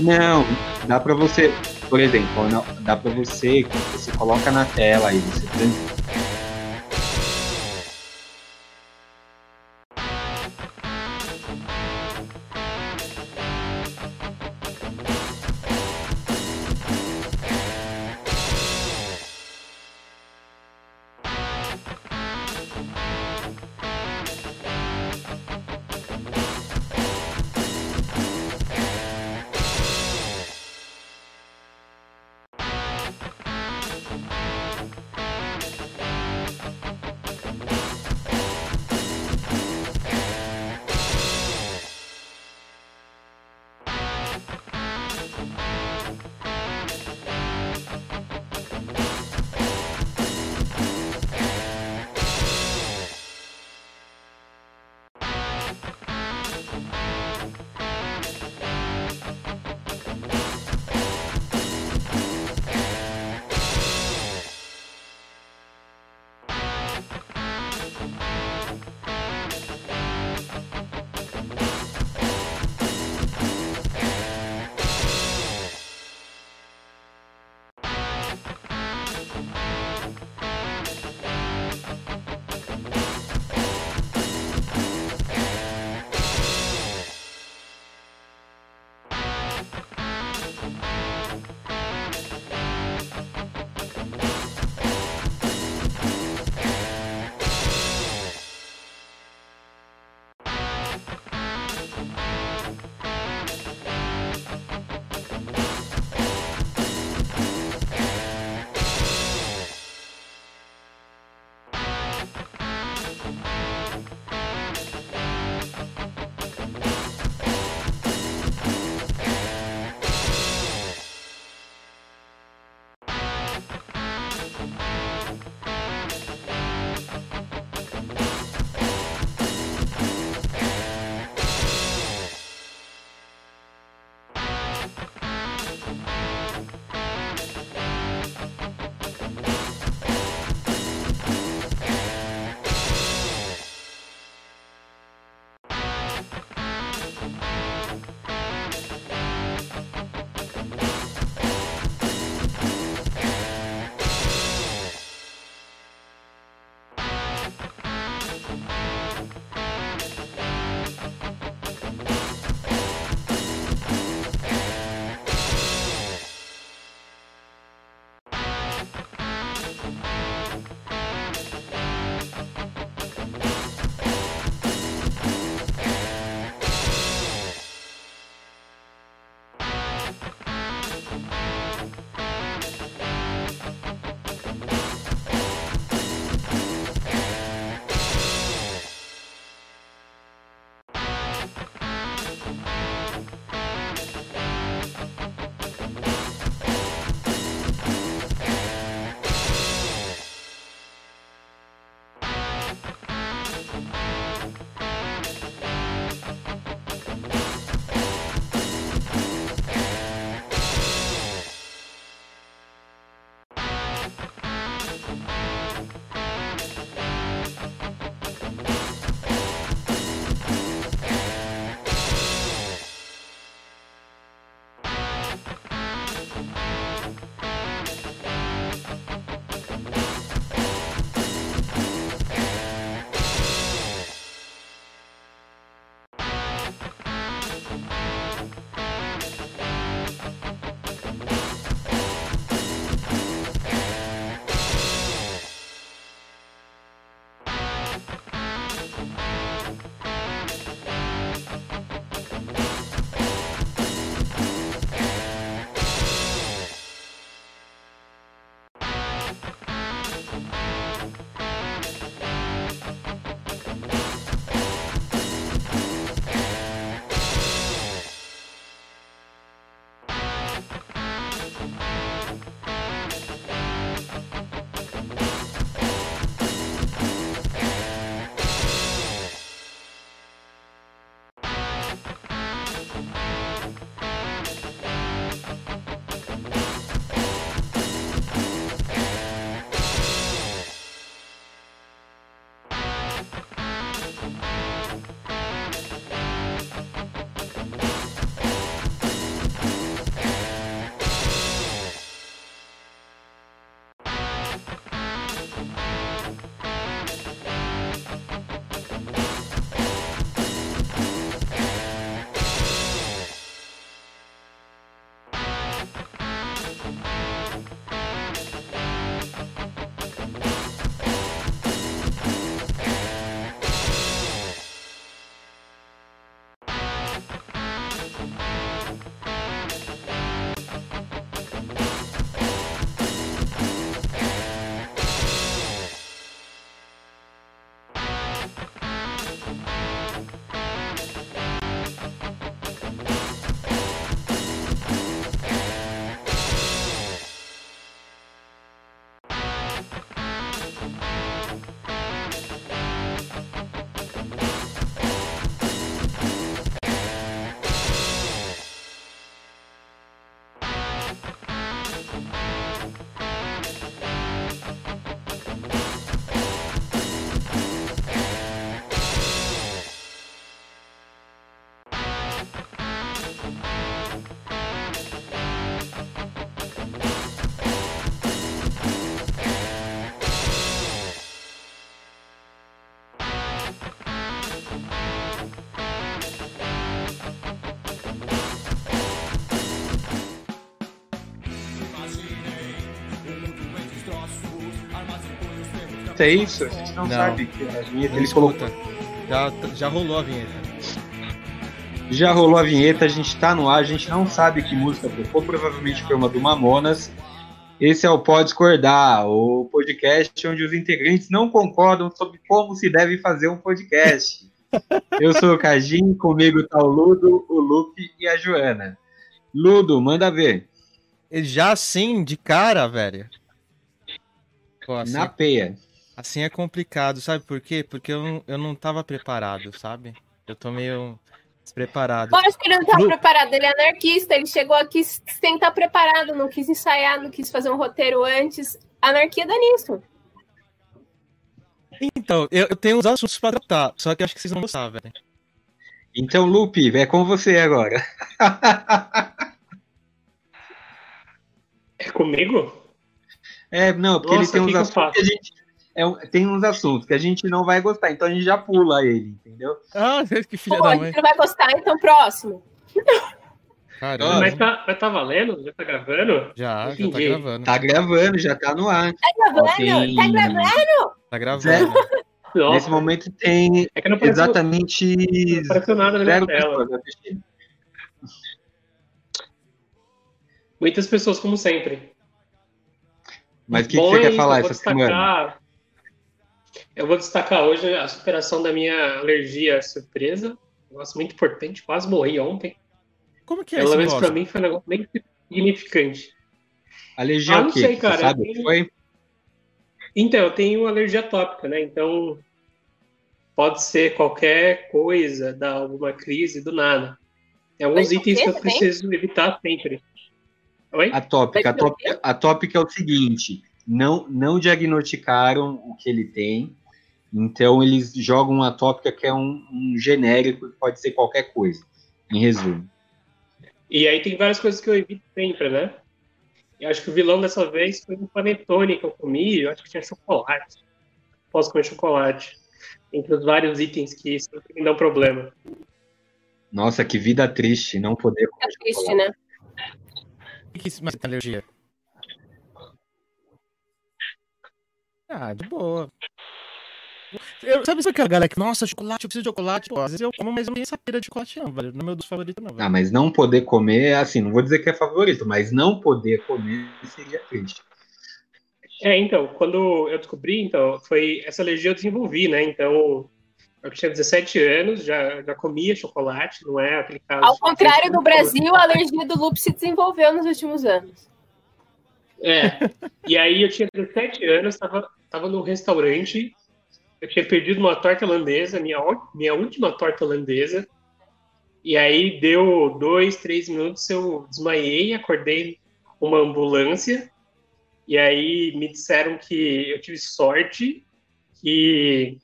Não, dá pra você, por exemplo, não, dá pra você, você coloca na tela aí, você trans, é isso? A gente não, não. sabe que a vinheta ele colocou. Já, já rolou a vinheta. Já rolou a vinheta, a gente tá no ar, a gente não sabe que música tocou, provavelmente foi uma do Mamonas. Esse é o Pode Discordar, o podcast onde os integrantes não concordam sobre como se deve fazer um podcast. Eu sou o Cajim, comigo tá o Ludo, o Lupe e a Joana. Ludo, manda ver. Já assim, de cara, velho. Pô, assim... Na peia. Assim é complicado, sabe por quê? Porque eu não, eu não tava preparado, sabe? Eu tô meio despreparado. Lógico que ele não tava preparado, ele é anarquista, ele chegou aqui sem estar preparado, não quis ensaiar, não quis fazer um roteiro antes. Anarquia dá nisso. Então, eu, eu tenho uns assuntos pra tratar, só que acho que vocês vão gostar, velho. Então, Lupe, é com você agora. é comigo? É, não, porque Nossa, ele tem uns assuntos que a gente é, tem uns assuntos que a gente não vai gostar, então a gente já pula ele, entendeu? Ah, que filha Pô, da mãe. A gente não vai gostar, então próximo. Caramba. Mas tá, mas tá valendo? Já tá gravando? Já, já tá gravando. Tá gravando, já tá no ar. Tá gravando? Tem... Tá gravando? Tá gravando. Nossa. Nesse momento tem é que exatamente não apareceu nada na tela. Muitas pessoas, como sempre. Mas o que, que, você quer falar essa semana? Eu vou destacar hoje a superação da minha alergia surpresa. Um negócio muito importante, quase morri ontem. Como que é Pelo menos pra mim foi um negócio bem significante. Alergia ah, não sei, cara. Você sabe tenho... foi? Então, eu tenho alergia tópica, né? Então, pode ser qualquer coisa, dar alguma crise do nada. É alguns itens que eu preciso evitar sempre. Oi? A tópica, a tópica, a tópica é o seguinte: não, não diagnosticaram o que ele tem, então eles jogam uma tópica que é um, um genérico, que pode ser qualquer coisa, em resumo. E aí tem várias coisas que eu evito sempre, né? Eu acho que o vilão dessa vez foi um panetone que eu comi, eu acho que tinha chocolate. Posso comer chocolate. Entre os vários itens que sempre me dão problema. Nossa, que vida triste, não poder comer É triste, chocolate. né? O que isso mais tem alergia? Ah, de boa. Eu, sabe isso que a galera que, nossa, chocolate, eu preciso de chocolate. Pô, às vezes eu como, mas eu não tenho essa pira de chocolate, não, velho. Não é meu dos favoritos, não. Velho. Ah, mas não poder comer, assim, não vou dizer que é favorito, mas não poder comer seria triste. É, então, quando eu descobri, então, foi essa alergia eu desenvolvi, né? Então, eu tinha 17 anos, já, já comia chocolate, não é aquele caso. Ao contrário do Brasil, a alergia do lúpus se desenvolveu nos últimos anos. É. E aí eu tinha 17 anos, estava tava num restaurante, eu tinha perdido uma torta holandesa, minha, minha última torta holandesa. E aí deu dois, três minutos, eu desmaiei, acordei uma ambulância. E aí me disseram que eu tive sorte que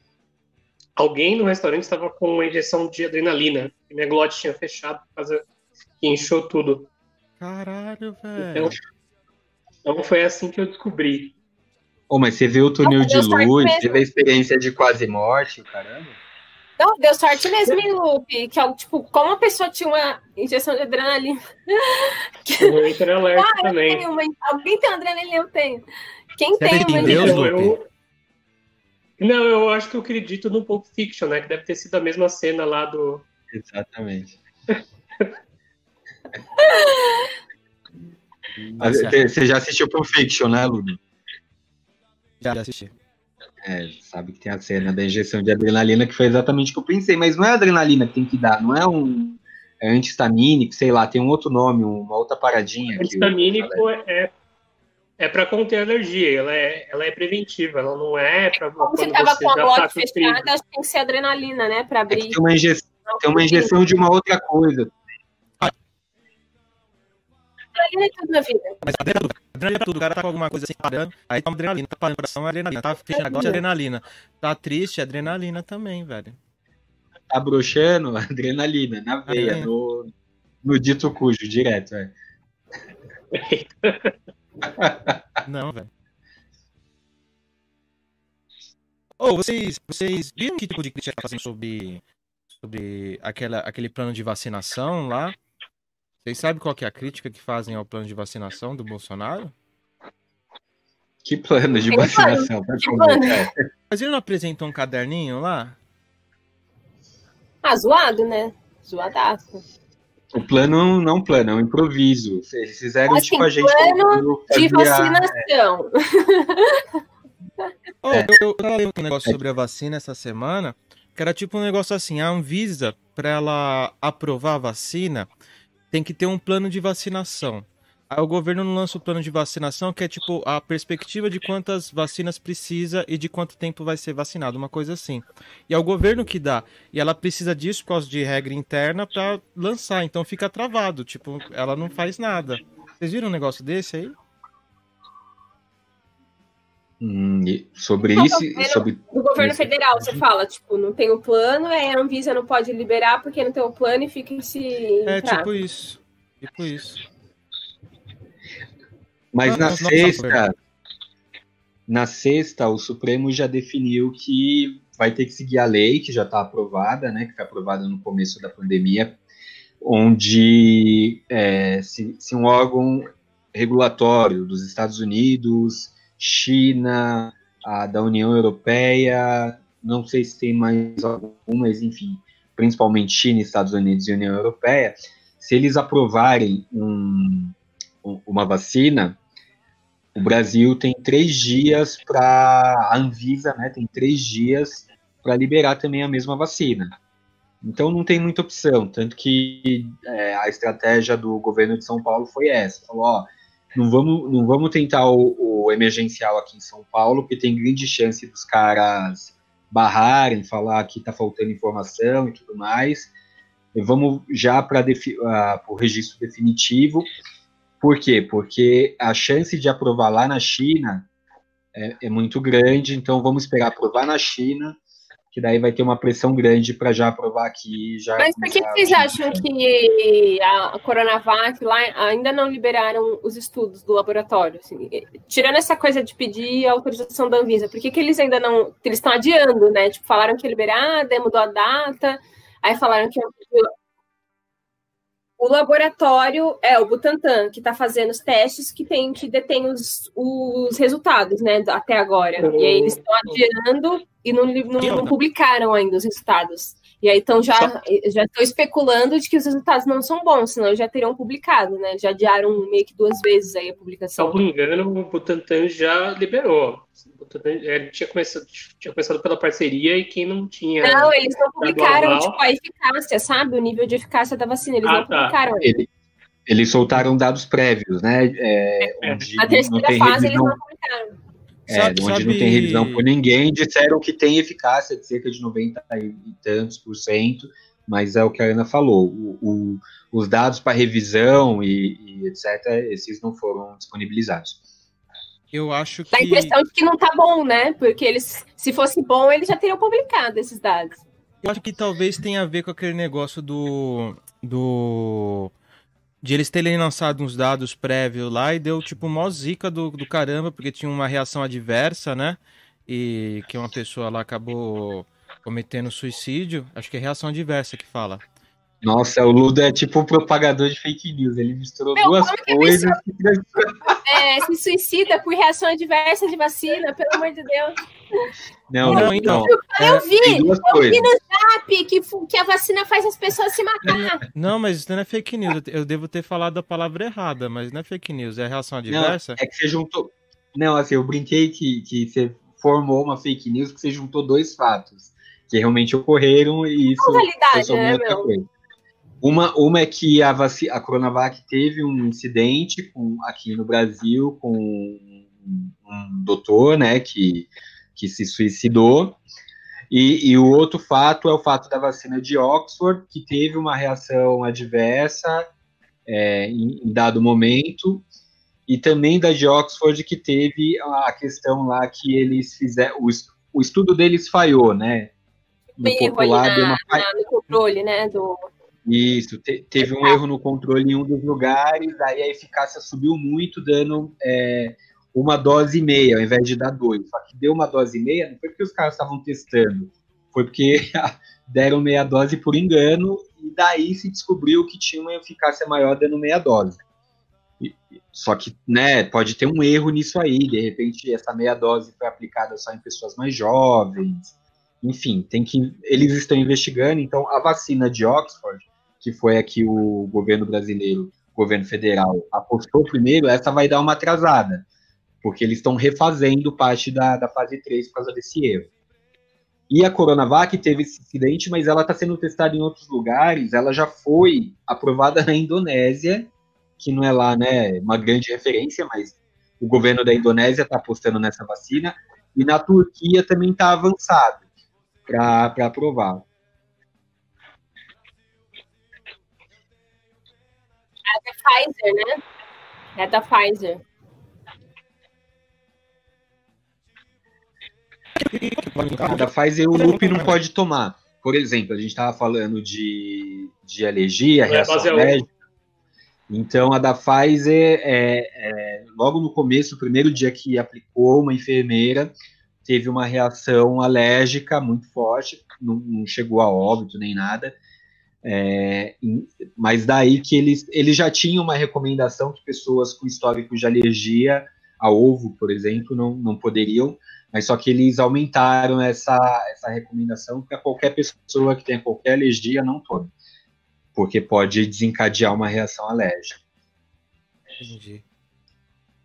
alguém no restaurante estava com uma injeção de adrenalina. E minha glote tinha fechado por causa que inchou tudo. Caralho, velho. Então, então foi assim que eu descobri. Oh, mas você viu o túnel de luz, teve a experiência de quase morte, caramba. Não, deu sorte mesmo em loop, que é tipo, como a pessoa tinha uma injeção de adrenalina. Eu entrei alerta ah, também. Tenho uma, alguém tem adrenalina? Eu tenho. Quem tem uma injeção? Eu, não, eu acho que eu acredito no Pulp Fiction, né? Que deve ter sido a mesma cena lá do. Exatamente. Você já assistiu Pulp Fiction, né, Lúcio? Já assisti. É, sabe que tem a cena da injeção de adrenalina, que foi exatamente o que eu pensei, mas não é adrenalina que tem que dar, não é um é antistamínico, sei lá, tem um outro nome, uma outra paradinha. Antistamínico é, é para conter alergia, ela é, ela é preventiva, ela não é para. Como você estava com a glote fechada, acho que tem que ser adrenalina, né? Para abrir. É tem, uma injeção, tem uma injeção de uma outra coisa adrenalina é tudo na vida. Mas adrenalina, adrenalina é tudo. O cara tá com alguma coisa assim parando, aí toma adrenalina, tá parando o coração, é adrenalina. Tá fechando negócio, é adrenalina. Tá triste, é adrenalina também, velho. Tá broxando, adrenalina, na veia, Adrenalina. no, no dito cujo, direto, é. Não, velho. Ô, vocês, vocês viram que tipo de crítica tá fazendo sobre, sobre aquela, aquele plano de vacinação lá? Vocês sabem qual que é a crítica que fazem ao plano de vacinação do Bolsonaro? Que plano de Que vacinação? É. Mas ele não apresentou um caderninho lá? Ah, zoado, né? Zoadaço. O plano não plano, é um improviso. Eles fizeram Assim, tipo a gente. plano De vacinação. É. eu, eu tava lendo um negócio sobre a vacina essa semana, que era tipo um negócio assim, a Anvisa, para ela aprovar a vacina, tem que ter um plano de vacinação. Aí o governo não lança o plano de vacinação, que é tipo a perspectiva de quantas vacinas precisa e de quanto tempo vai ser vacinado, uma coisa assim. E é o governo que dá. E ela precisa disso por causa de regra interna para lançar, então fica travado, tipo, ela não faz nada. Vocês viram um negócio desse aí? Hum, sobre Não, isso, governo- sobre Do governo Isso. federal, você fala, tipo, não tem o plano, aí a Anvisa não pode liberar porque não tem o plano e fica esse. É tipo isso. Tipo isso. Mas Não, na não, não, sexta, na sexta, o Supremo já definiu que vai ter que seguir a lei que já está aprovada, né, que foi aprovada no começo da pandemia, onde é, se, se um órgão regulatório dos Estados Unidos, China, a da União Europeia, não sei se tem mais algum, mas enfim, principalmente China, Estados Unidos e União Europeia, se eles aprovarem um- uma vacina, o Brasil tem três dias para a Anvisa, né? Tem três dias para liberar também a mesma vacina. Então não tem muita opção, tanto que é, a estratégia do governo de São Paulo foi essa. Falou, ó, não vamos, não vamos tentar o, o emergencial aqui em São Paulo, porque tem grande chance dos caras barrarem, falar que está faltando informação e tudo mais. E vamos já para o registro definitivo. Por quê? Porque a chance de aprovar lá na China é, é muito grande, então vamos esperar aprovar na China, que daí vai ter uma pressão grande para já aprovar aqui. Já Mas por que vocês a- acham que a Coronavac lá ainda não liberaram os estudos do laboratório? assim? tirando essa coisa de pedir a autorização da Anvisa, por que, que eles ainda não. Eles estão adiando, né? Tipo, falaram que ia liberar, daí mudou a data, aí falaram que. O laboratório é o Butantan, que está fazendo os testes que tem que detém os, os resultados, né, até agora. E aí eles estão adiando e não, não- não publicaram ainda os resultados. E aí então já já estão especulando de que os resultados não são bons, senão já teriam publicado, né? Já adiaram meio que duas vezes aí a publicação. Salvo engano, o Butantan já liberou. Butantan ele tinha, começado, tinha começado pela parceria e quem não tinha. Não, eles não publicaram tipo, a eficácia, sabe? O nível de eficácia da vacina. Eles Ah, não tá. publicaram. Ele- Eles soltaram dados prévios, né? é, É. A não terceira tem fase eles revisão, não publicaram. É, Sabe- onde sabe- não tem revisão por ninguém, disseram que tem eficácia de cerca de 90 e tantos por cento, mas é o que a Ana falou. o- o- os dados para revisão e, e etc., esses não foram disponibilizados. Eu acho Dá a que. impressão de que não tá bom, né? Porque eles, se fosse bom, eles já teriam publicado esses dados. Eu acho que talvez tenha a ver com aquele negócio do. do. De eles terem lançado uns dados prévios lá e deu tipo mó zica do, do caramba, porque tinha uma reação adversa, né? E que uma pessoa lá acabou cometendo suicídio. Acho que é reação adversa que fala. Nossa, o Luda é tipo um propagador de fake news. Ele misturou Meu, duas coisas. É, se suicida por reação adversa de vacina, pelo amor de Deus. Não, Não, não, então. não. Eu É, vi, eu coisas. vi no zap que, que a vacina faz as pessoas se matar. Não, mas isso não é fake news. Eu- devo ter falado a palavra errada, mas não é fake news, é reação Não, adversa. é que você juntou. Não, assim, eu brinquei que, que você formou uma fake news que você juntou dois fatos que realmente ocorreram e isso Causalidade, é né, outra meu? coisa. Uma, uma é que a, vaci a Coronavac teve um incidente com, aqui no Brasil com um, um doutor, né, que, que se suicidou. E, e o outro fato é o fato da vacina de Oxford, que teve uma reação adversa é, em, em, dado momento, e também da de Oxford, que teve a questão lá que eles fizeram, o, o estudo deles falhou, né? No popular, na, uma... na, no controle, né? Do... Isso, te, teve um erro no controle em um dos lugares, aí a eficácia subiu muito, dando é, uma dose e meia, ao invés de dar dois. Só que deu uma dose e meia, não foi porque os caras estavam testando, foi porque deram meia dose por engano, e daí se descobriu que tinha uma eficácia maior dando meia dose. Só que, né, pode ter um erro nisso aí, de repente essa meia dose foi aplicada só em pessoas mais jovens, enfim, tem que eles estão investigando, então a vacina de Oxford, que foi aqui o governo brasileiro, governo federal, apostou primeiro, essa vai dar uma atrasada, porque eles estão refazendo parte da, da fase 3 por causa desse erro. E a Coronavac teve esse incidente, mas ela está sendo testada em outros lugares, ela já foi aprovada na Indonésia, que não é lá né, uma grande referência, mas o governo da Indonésia está apostando nessa vacina, e na Turquia também está avançado para aprovar. Pfizer, né? É da Pfizer. Da Pfizer o loop não pode tomar. Por exemplo, a gente estava falando de, de alergia, é, reação alérgica. Então, a da Pfizer, é, é, logo no começo, o primeiro dia que aplicou, uma enfermeira teve uma reação alérgica muito forte, não, não chegou a óbito nem nada, é, mas daí que eles, eles já tinham uma recomendação que pessoas com histórico de alergia a ovo, por exemplo, não, não poderiam, mas só que eles aumentaram essa, essa recomendação para qualquer pessoa que tenha qualquer alergia não tome porque pode desencadear uma reação alérgica. Entendi.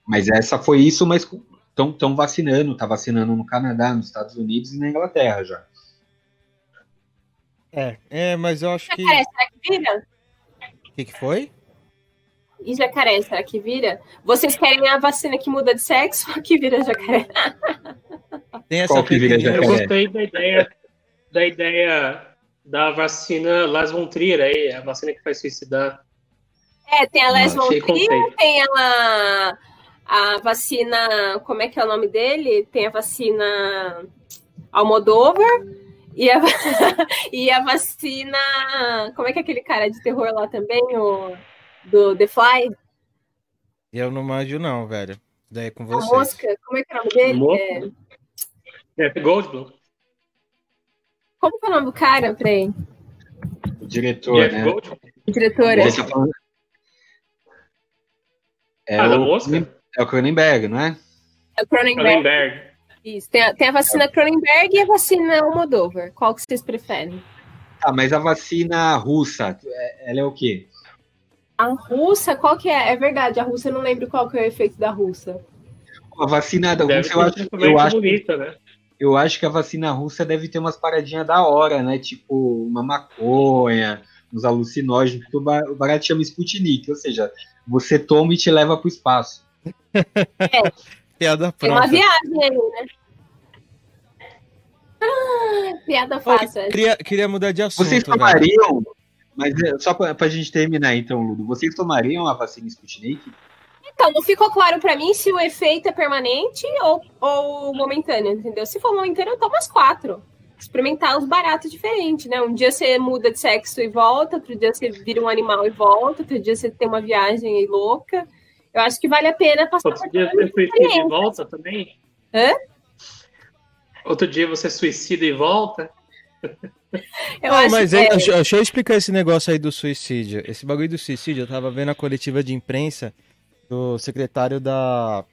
Mas essa foi isso, mas estão vacinando, tá vacinando no Canadá, nos Estados Unidos e na Inglaterra já. É, é mas eu acho que. Jacaré, será que vira? O que, que foi? E jacaré, será que vira? Vocês querem a vacina que muda de sexo ou que vira jacaré? Tem essa Qual que vira jacaré? Eu gostei da ideia, da ideia da vacina Las von Trier aí, a vacina que faz suicidar. É, tem a Las von Trier, tem a, a vacina, como é que é o nome dele? Tem a vacina Almodóvar e a, e a vacina, como é que é aquele cara de terror lá também, o do The Fly? Eu não manjo não, velho. Daí é com você. A mosca, como é que é o nome dele? É, é Goldblum. Como que é o nome do cara? Peraí. O diretor, né? Diretora. É, ah, o, é o Cronenberg, não é? É o Cronenberg. Cronenberg. Isso. Tem a, tem a vacina Cronenberg e a vacina Almodóvar. Qual que vocês preferem? Ah, mas a vacina russa, é, ela é o quê? A russa, qual que é? É verdade, a russa eu não lembro qual que é o efeito da russa. A vacina da russa, eu acho, eu acho, bonita, né? eu acho que a vacina russa deve ter umas paradinhas da hora, né? Tipo, uma maconha, uns alucinógenos, porque o barato chama Sputnik, ou seja, você toma e te leva para o espaço. É. Piada pronta. Tem uma viagem aí, né? Ah, piada fácil. Queria, queria mudar de assunto. Vocês tomariam, mas é, só para a gente terminar então, Ludo, vocês tomariam a vacina Sputnik? Então, não ficou claro para mim se o efeito é permanente ou, ou momentâneo, entendeu? Se for momentâneo, eu tomo as quatro. Experimentar os baratos diferentes, né? Um dia você muda de sexo e volta, outro dia você vira um animal e volta, outro dia você tem uma viagem aí louca. Eu acho que vale a pena passar Outro dia você suicida e volta também? Hã? Outro dia você suicida e volta? Eu não, mas é... deixa eu explicar esse negócio aí do suicídio. Esse bagulho do suicídio, eu tava vendo a coletiva de imprensa do secretário da,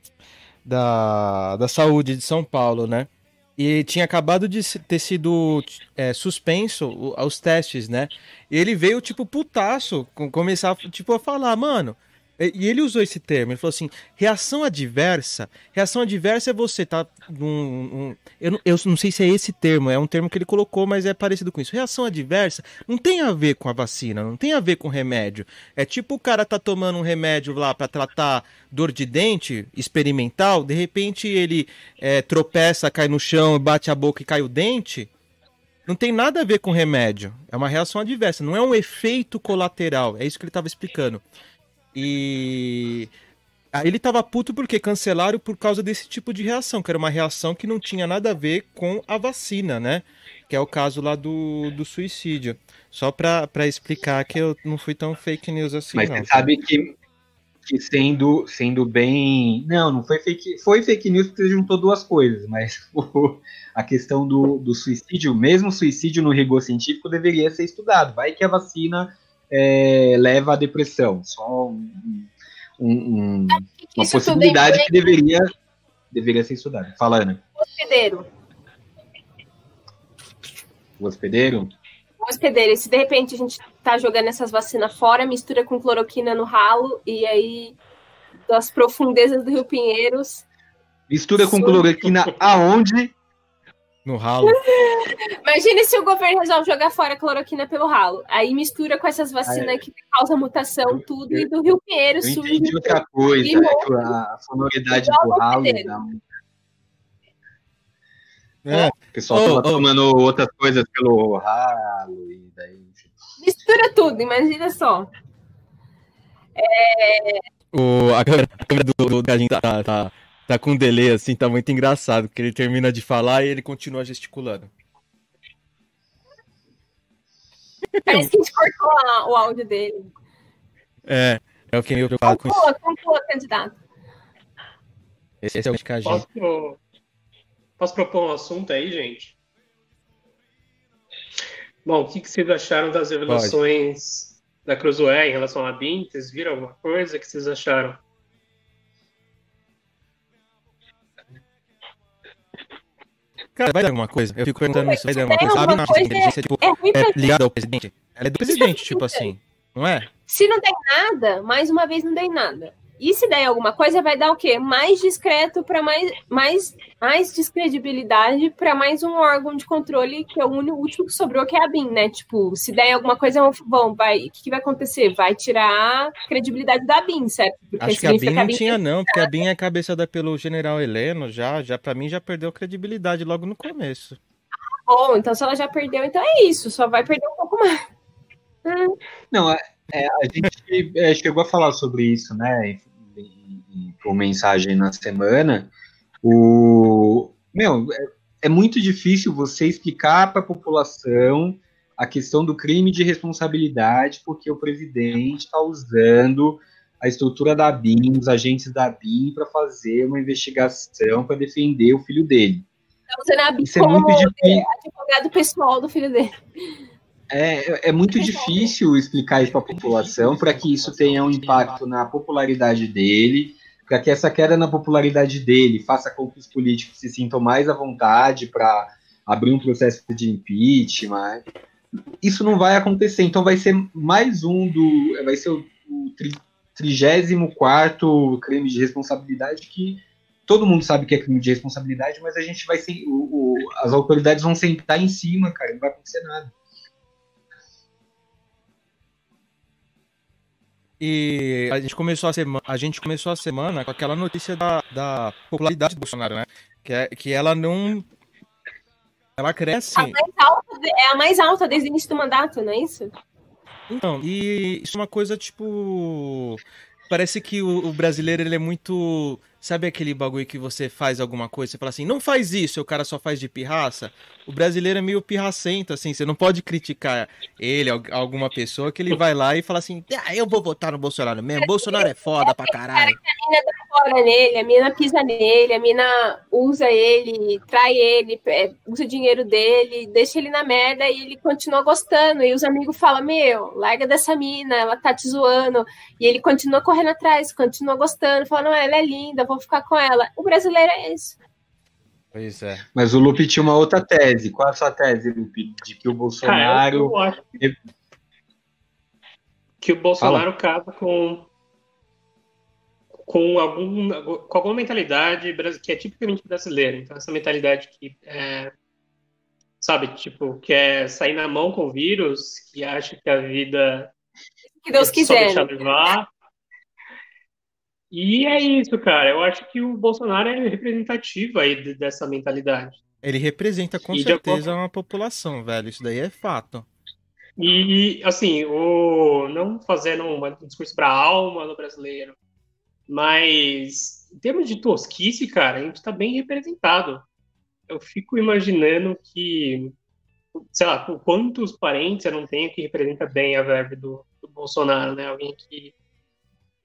da, da Saúde de São Paulo, né? E tinha acabado de ter sido é, suspenso os testes, né? E ele veio, tipo, putaço, começar, tipo, a falar, mano, e ele usou esse termo, ele falou assim: reação adversa. Reação adversa é você tá num. Um, eu, não, eu não sei se é esse termo, é um termo que ele colocou, mas é parecido com isso. Reação adversa não tem a ver com a vacina, não tem a ver com remédio. É tipo o cara tá tomando um remédio lá para tratar dor de dente experimental, de repente ele é, tropeça, cai no chão, bate a boca e cai o dente. Não tem nada a ver com remédio. É uma reação adversa, não é um efeito colateral. É isso que ele estava explicando. E ele tava puto porque cancelaram por causa desse tipo de reação, que era uma reação que não tinha nada a ver com a vacina, né? Que é o caso lá do, do suicídio. Só pra, pra explicar que eu não fui tão fake news assim, Mas não. você sabe que, que sendo, sendo bem. Não, não foi fake. Foi fake news porque juntou duas coisas, mas o, a questão do, do suicídio, mesmo suicídio no rigor científico, deveria ser estudado. Vai que a vacina é, leva à depressão. Só um, um, um, uma possibilidade que deveria, deveria ser estudada. Fala, Ana. hospedeiro. O hospedeiro? hospedeiro. E se de repente a gente tá jogando essas vacinas fora, mistura com cloroquina no ralo, e aí das profundezas do Rio Pinheiros. Mistura com cloroquina aonde? No ralo. Imagine se o governo resolve jogar fora a cloroquina pelo ralo. Aí mistura com essas vacinas Ah, que causam mutação, tudo, e do Rio Pinheiros Eu surge. entendi outra coisa. É que a sonoridade do ralo. um- É, O pessoal Ô, tava ô. tomando outras coisas pelo ralo e daí. enfim. Mistura tudo, imagina só. o, a câmera, a câmera do, do Gadinho tá, tá, tá, com um delay, assim, tá muito engraçado, porque ele termina de falar e ele continua gesticulando. Parece que a gente cortou a- o áudio dele. É, é o que eu preocupado com isso. Conclua, candidato. Esse é o Gadinho. Posso, posso propor um assunto aí, gente? Bom, o que, que vocês acharam das revelações da Cruzoé em relação à BIM? Vocês viram alguma coisa? O que vocês acharam? Cara, vai dar alguma coisa? Eu fico perguntando isso, vai dar alguma Tem coisa? A alguma Abinah, coisa, inteligência, tipo, É ruim pra é ligada ao presidente? Ela é do presidente, tipo assim, não é? Se não der nada, mais uma vez não der nada. E se der alguma coisa, vai dar o quê? Mais discreto para mais, mais, mais descredibilidade para mais um órgão de controle que é o último que sobrou, que é a BIM, né? Tipo, se der alguma coisa, vão, vai, o que, que vai acontecer? Vai tirar a credibilidade da BIM, certo? Porque Acho que a BIM não tinha não, porque a BIM é cabeçada pelo general Heleno, já, já para mim já perdeu credibilidade logo no começo. bom. Então, se ela já perdeu, então é isso. Só vai perder um pouco mais. Não, é, é, a gente é, chegou a falar sobre isso, né? Por mensagem na semana. O meu é, é muito difícil você explicar para a população a questão do crime de responsabilidade, porque o presidente está usando a estrutura da BIM, os agentes da BIM, para fazer uma investigação para defender o filho dele. Tá usando a BIM Isso é como muito difícil. advogado pessoal do filho dele. É, é muito difícil explicar isso para a população para que isso tenha um impacto na popularidade dele, para que essa queda na popularidade dele faça com que os políticos se sintam mais à vontade para abrir um processo de impeachment. Isso não vai acontecer, então vai ser mais um do. Vai ser o, o tri, 34 crime de responsabilidade que todo mundo sabe que é crime de responsabilidade, mas a gente vai ser. O, o, as autoridades vão sentar em cima, cara, não vai acontecer nada. E a gente começou a semana, a gente começou a semana com aquela notícia da, da popularidade do Bolsonaro, né? Que, é, que ela não. Ela cresce. A alta, é a mais alta desde o início do mandato, não é isso? Então, e isso é uma coisa tipo. Parece que o, o brasileiro ele é muito. Sabe aquele bagulho que você faz alguma coisa, você fala assim, não faz isso, e o cara só faz de pirraça? O brasileiro é meio pirracento, assim, você não pode criticar ele, al- alguma pessoa, que ele vai lá e fala assim, ah, eu vou votar no Bolsonaro mesmo, Bolsonaro é foda pra caralho. Fora nele, a mina pisa nele, a mina usa ele, trai ele, é, usa o dinheiro dele, deixa ele na merda e ele continua gostando. E os amigos falam: Meu, larga dessa mina, ela tá te zoando. E ele continua correndo atrás, continua gostando, falando: ela é linda, vou ficar com ela. O brasileiro é isso. Pois é. Mas o Lupe tinha uma outra tese. Qual é a sua tese, Lupe? De que o Cara, Bolsonaro. eu acho que o Bolsonaro casa com com algum com alguma mentalidade que é tipicamente brasileira. Então essa mentalidade que é, sabe, tipo, quer sair na mão com o vírus, que acha que a vida Que Deus é só quiser. deixar levar. E é isso, cara. Eu acho que o Bolsonaro é representativo aí de- dessa mentalidade. Ele representa com E certeza uma população, velho, isso daí é fato. E, assim, o, não fazendo um discurso para a alma do brasileiro, mas em termos de tosquice, cara, a gente está bem representado. Eu fico imaginando que, sei lá, quantos parentes eu não tenho que representa bem a verve do, do Bolsonaro, né? Alguém que,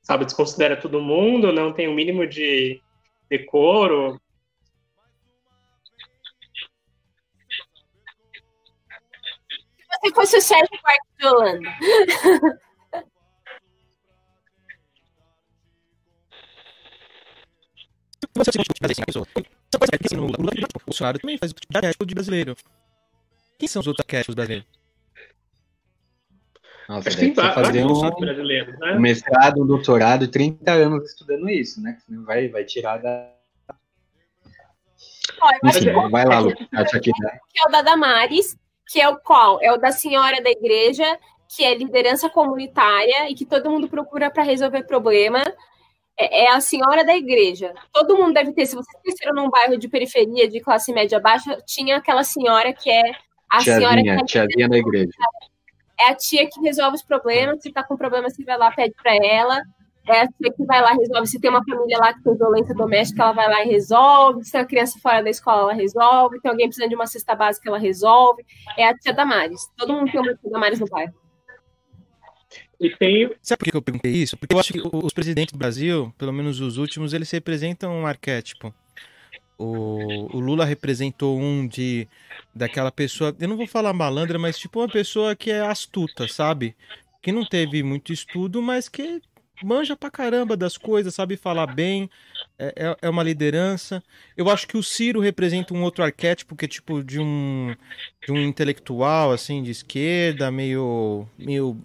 sabe, desconsidera todo mundo, não tem o mínimo de decoro, se fosse o Sérgio Buarque de Holanda. Você assim, o Bolsonaro também faz o tipo de brasileiro. Quem são os outros arquétipos brasileiros? Nossa, Acho deve fazer um, né? um mestrado, um doutorado, 30 anos estudando isso, né? Vai, vai tirar da. Enfim, vai lá, Lu. Que. Que é o da Damares, que é o qual? É o da senhora da igreja, que é liderança comunitária e que todo mundo procura para resolver problema. É, é, a senhora da igreja. Todo mundo deve ter, se vocês cresceram num bairro de periferia, de classe média baixa, tinha aquela senhora que é a tiazinha, senhora que é tiazinha da igreja. É a tia que resolve os problemas, se tá com problema, você vai lá, pede para ela é a tia que vai lá e resolve. Se tem uma família lá que tem violência doméstica, ela vai lá e resolve. Se tem uma criança fora da escola, ela resolve. Tem alguém precisando de uma cesta básica, ela resolve. É a tia Damares. Todo mundo tem uma tia Damares no bairro. E tem... Sabe por que eu perguntei isso? Porque eu acho que os presidentes do Brasil, pelo menos os últimos, eles representam um arquétipo. O, o Lula representou um de daquela pessoa, eu não vou falar malandra, mas tipo uma pessoa que é astuta, sabe? Que não teve muito estudo, mas que manja pra caramba das coisas, sabe falar bem, é, é, é uma liderança. Eu acho que o Ciro representa um outro arquétipo que é tipo de um, de um intelectual, assim, de esquerda, meio, meio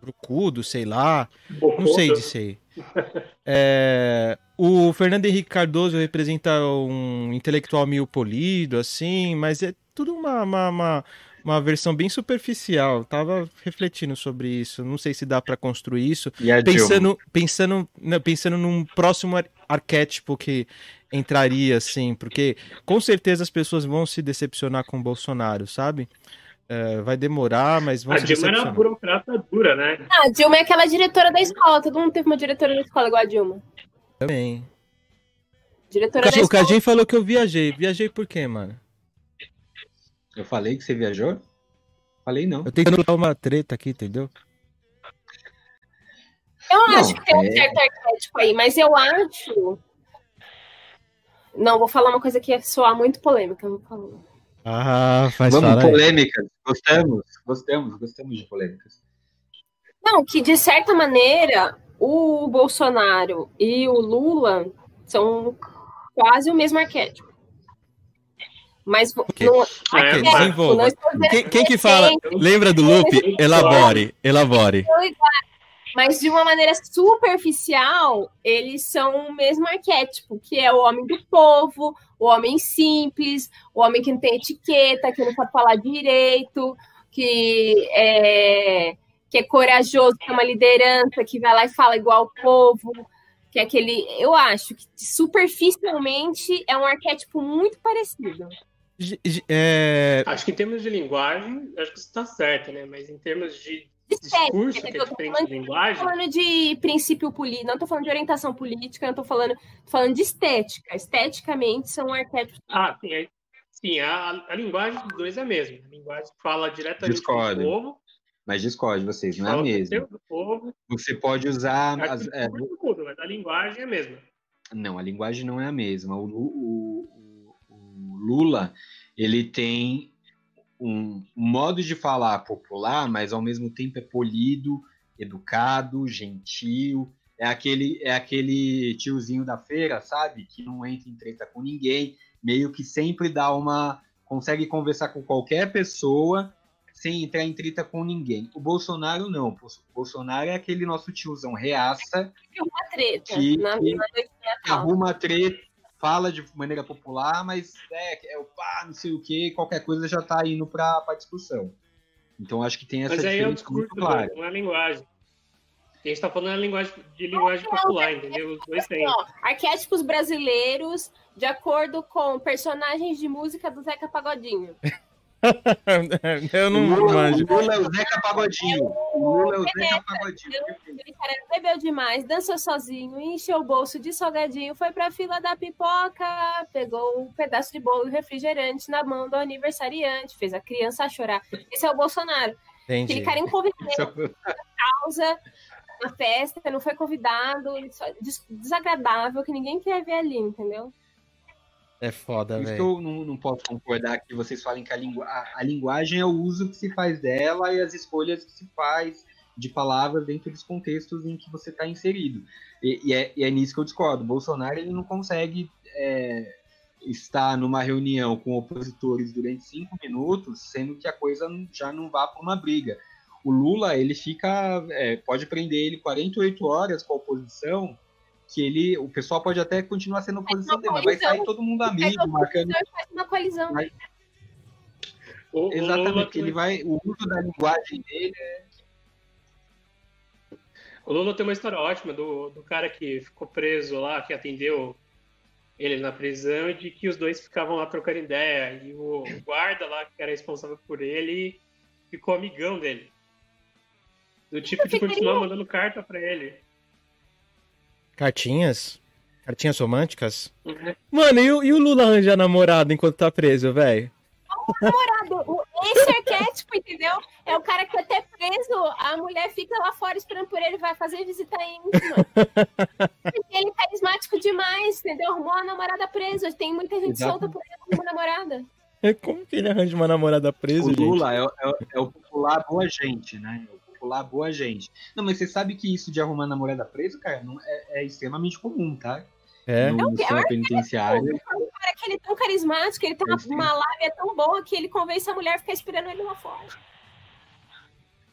brucudo, sei lá. Não sei disso aí. É, o Fernando Henrique Cardoso representa um intelectual meio polido, assim, mas é tudo uma, uma, uma uma versão bem superficial. Tava refletindo sobre isso. Não sei se dá para construir isso. pensando, pensando, não, pensando num próximo ar arquétipo que entraria, assim, porque com certeza as pessoas vão se decepcionar com o Bolsonaro, sabe? É, vai demorar, mas vão a Dilma era uma burocrata dura, né? Ah, a Dilma é aquela diretora da escola. Todo mundo teve uma diretora da escola igual a Dilma. Também. Diretora o da escola. O Cadinho falou que eu viajei. Viajei por quê, mano? Eu falei que você viajou? Falei não. Eu tenho dar uma treta aqui, entendeu? Eu não, acho que tem um é- certo arquétipo aí, mas eu acho. Não, vou falar uma coisa que ia soar muito polêmica. Vou falar. Ah, faz Vamos, polêmicas. Gostamos, gostamos, gostamos de polêmicas. Não, que de certa maneira o Bolsonaro e o Lula são quase o mesmo arquétipo. Mas okay. não, okay. Desenvolva. Quem, quem, que fala? Lembra do loop? Elabore, elabore. Mas de uma maneira superficial, eles são o mesmo arquétipo, que é o homem do povo, o homem simples, o homem que não tem etiqueta, que não sabe falar direito, que é, que é corajoso, que é uma liderança, que vai lá e fala igual o povo, que é aquele. Eu acho que superficialmente é um arquétipo muito parecido. É... Acho que em termos de linguagem, acho que você está certo, né? Mas em termos de discurso, que é diferente de linguagem. Não falando de princípio político, não estou falando de orientação política, não estou falando, falando de estética. Esteticamente são arquétipos. Ah, sim. É, sim, a, a linguagem dos dois é a mesma. A linguagem fala diretamente Discord. com o povo. Mas discorde vocês, não é a mesma. Você pode usar. As, é, tudo, mas a linguagem é a mesma. Não, a linguagem não é a mesma. O, o, Lula, ele tem um modo de falar popular, mas ao mesmo tempo é polido, educado, gentil. É aquele, é aquele tiozinho da feira, sabe? Que não entra em treta com ninguém, meio que sempre dá uma. consegue conversar com qualquer pessoa sem entrar em treta com ninguém. O Bolsonaro não. O Bolsonaro é aquele nosso tiozão reaça. Treta, que, que arruma treta fala de maneira popular, mas é, é o pá, não sei o que, qualquer coisa já está indo para a discussão. Então acho que tem essa mas aí é o discurso, clara. não é linguagem. A gente está falando de linguagem, de linguagem não, popular, não, entendeu? Os dois têm. Arquétipos brasileiros de acordo com personagens de música do Zeca Pagodinho. eu não o Lula, manjo. Lula é o Zeca Pagodinho. O Lula é o Zeca Pagodinho. Bebeu demais, dançou sozinho, encheu o bolso de salgadinho, foi pra fila da pipoca, pegou um pedaço de bolo e refrigerante na mão do aniversariante, fez a criança chorar. Esse é o Bolsonaro. Entendi. Aquele cara inconveniente, causa na festa, não foi convidado, desagradável, que ninguém quer ver ali, entendeu? É foda, velho. eu não, não posso concordar que vocês falem que a, lingu a, a linguagem é o uso que se faz dela e as escolhas que se faz de palavras dentro dos contextos em que você está inserido. E, e é, e é nisso que eu discordo. Bolsonaro ele não consegue é, estar numa reunião com opositores durante cinco minutos, sendo que a coisa já não vá para uma briga. O Lula ele fica, é, pode prender ele 48 horas com a oposição, que ele, o pessoal pode até continuar sendo oposição dele, mas vai sair todo mundo amigo, marcando Então faz uma coalizão. Mas- O, o Lula Exatamente, tem- ele vai. O uso da linguagem dele O Lula tem uma história ótima do, do cara que ficou preso lá, que atendeu ele na prisão, e de que os dois ficavam lá trocando ideia. E o guarda lá, que era responsável por ele, ficou amigão dele. Do tipo de continuar mandando carta pra ele. Cartinhas? Cartinhas românticas? Mano, e o, e o Lula arranjar namorado enquanto tá preso, velho? namorado. O- Esse arquétipo, entendeu? É o cara que até preso, a mulher fica lá fora esperando por ele, vai fazer visita íntima. Porque ele é carismático demais, entendeu? Arrumou a namorada presa. Tem muita gente Exato. solta por ele com uma namorada. Como que ele arranja uma namorada preso, O gente? Lula é, o- é é o popular boa gente, né? É o popular boa gente. Não, mas você sabe que isso de arrumar namorada preso, cara, não, é, é extremamente comum, tá? É? No, no penitenciário. O cara que ele é tão carismático, ele tem uma, Sim. uma lábia tão boa que ele convence a mulher a ficar esperando ele lá fora.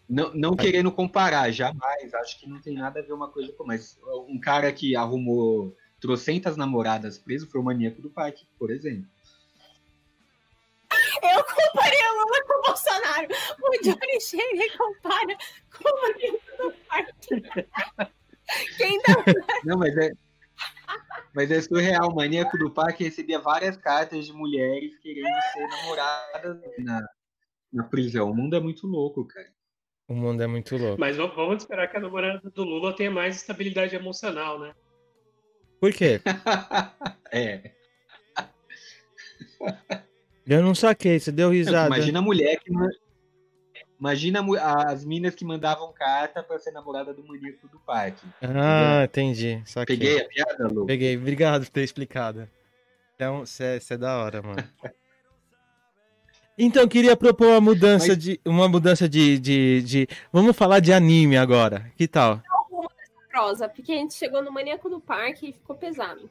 Não, não querendo comparar, jamais. Acho que não tem nada a ver uma coisa com. Mas um cara que arrumou trocentas namoradas preso foi o maníaco do parque, por exemplo. Eu comparei o Lula com o Bolsonaro. O Johnny e compara com o marido do parque. Quem dá Não, mas é. Mas é surreal, o maníaco do parque recebia várias cartas de mulheres querendo ser namoradas na, na prisão. O mundo é muito louco, cara. O mundo é muito louco. Mas vamos esperar que a namorada do Lula tenha mais estabilidade emocional, né? Por quê? É. Eu não saquei, você deu risada. Imagina a mulher que. ma- Imagina as minas que mandavam carta pra ser namorada do maníaco do parque. Ah, entendi. Saquei. Peguei a piada, Lu? Peguei. Obrigado por ter explicado. Então, você é da hora, mano. Então, queria propor uma mudança Mas- de. Uma mudança de, de, de. Vamos falar de anime agora. Que tal? dessa prosa? Porque a gente chegou no maníaco do parque e ficou pesado.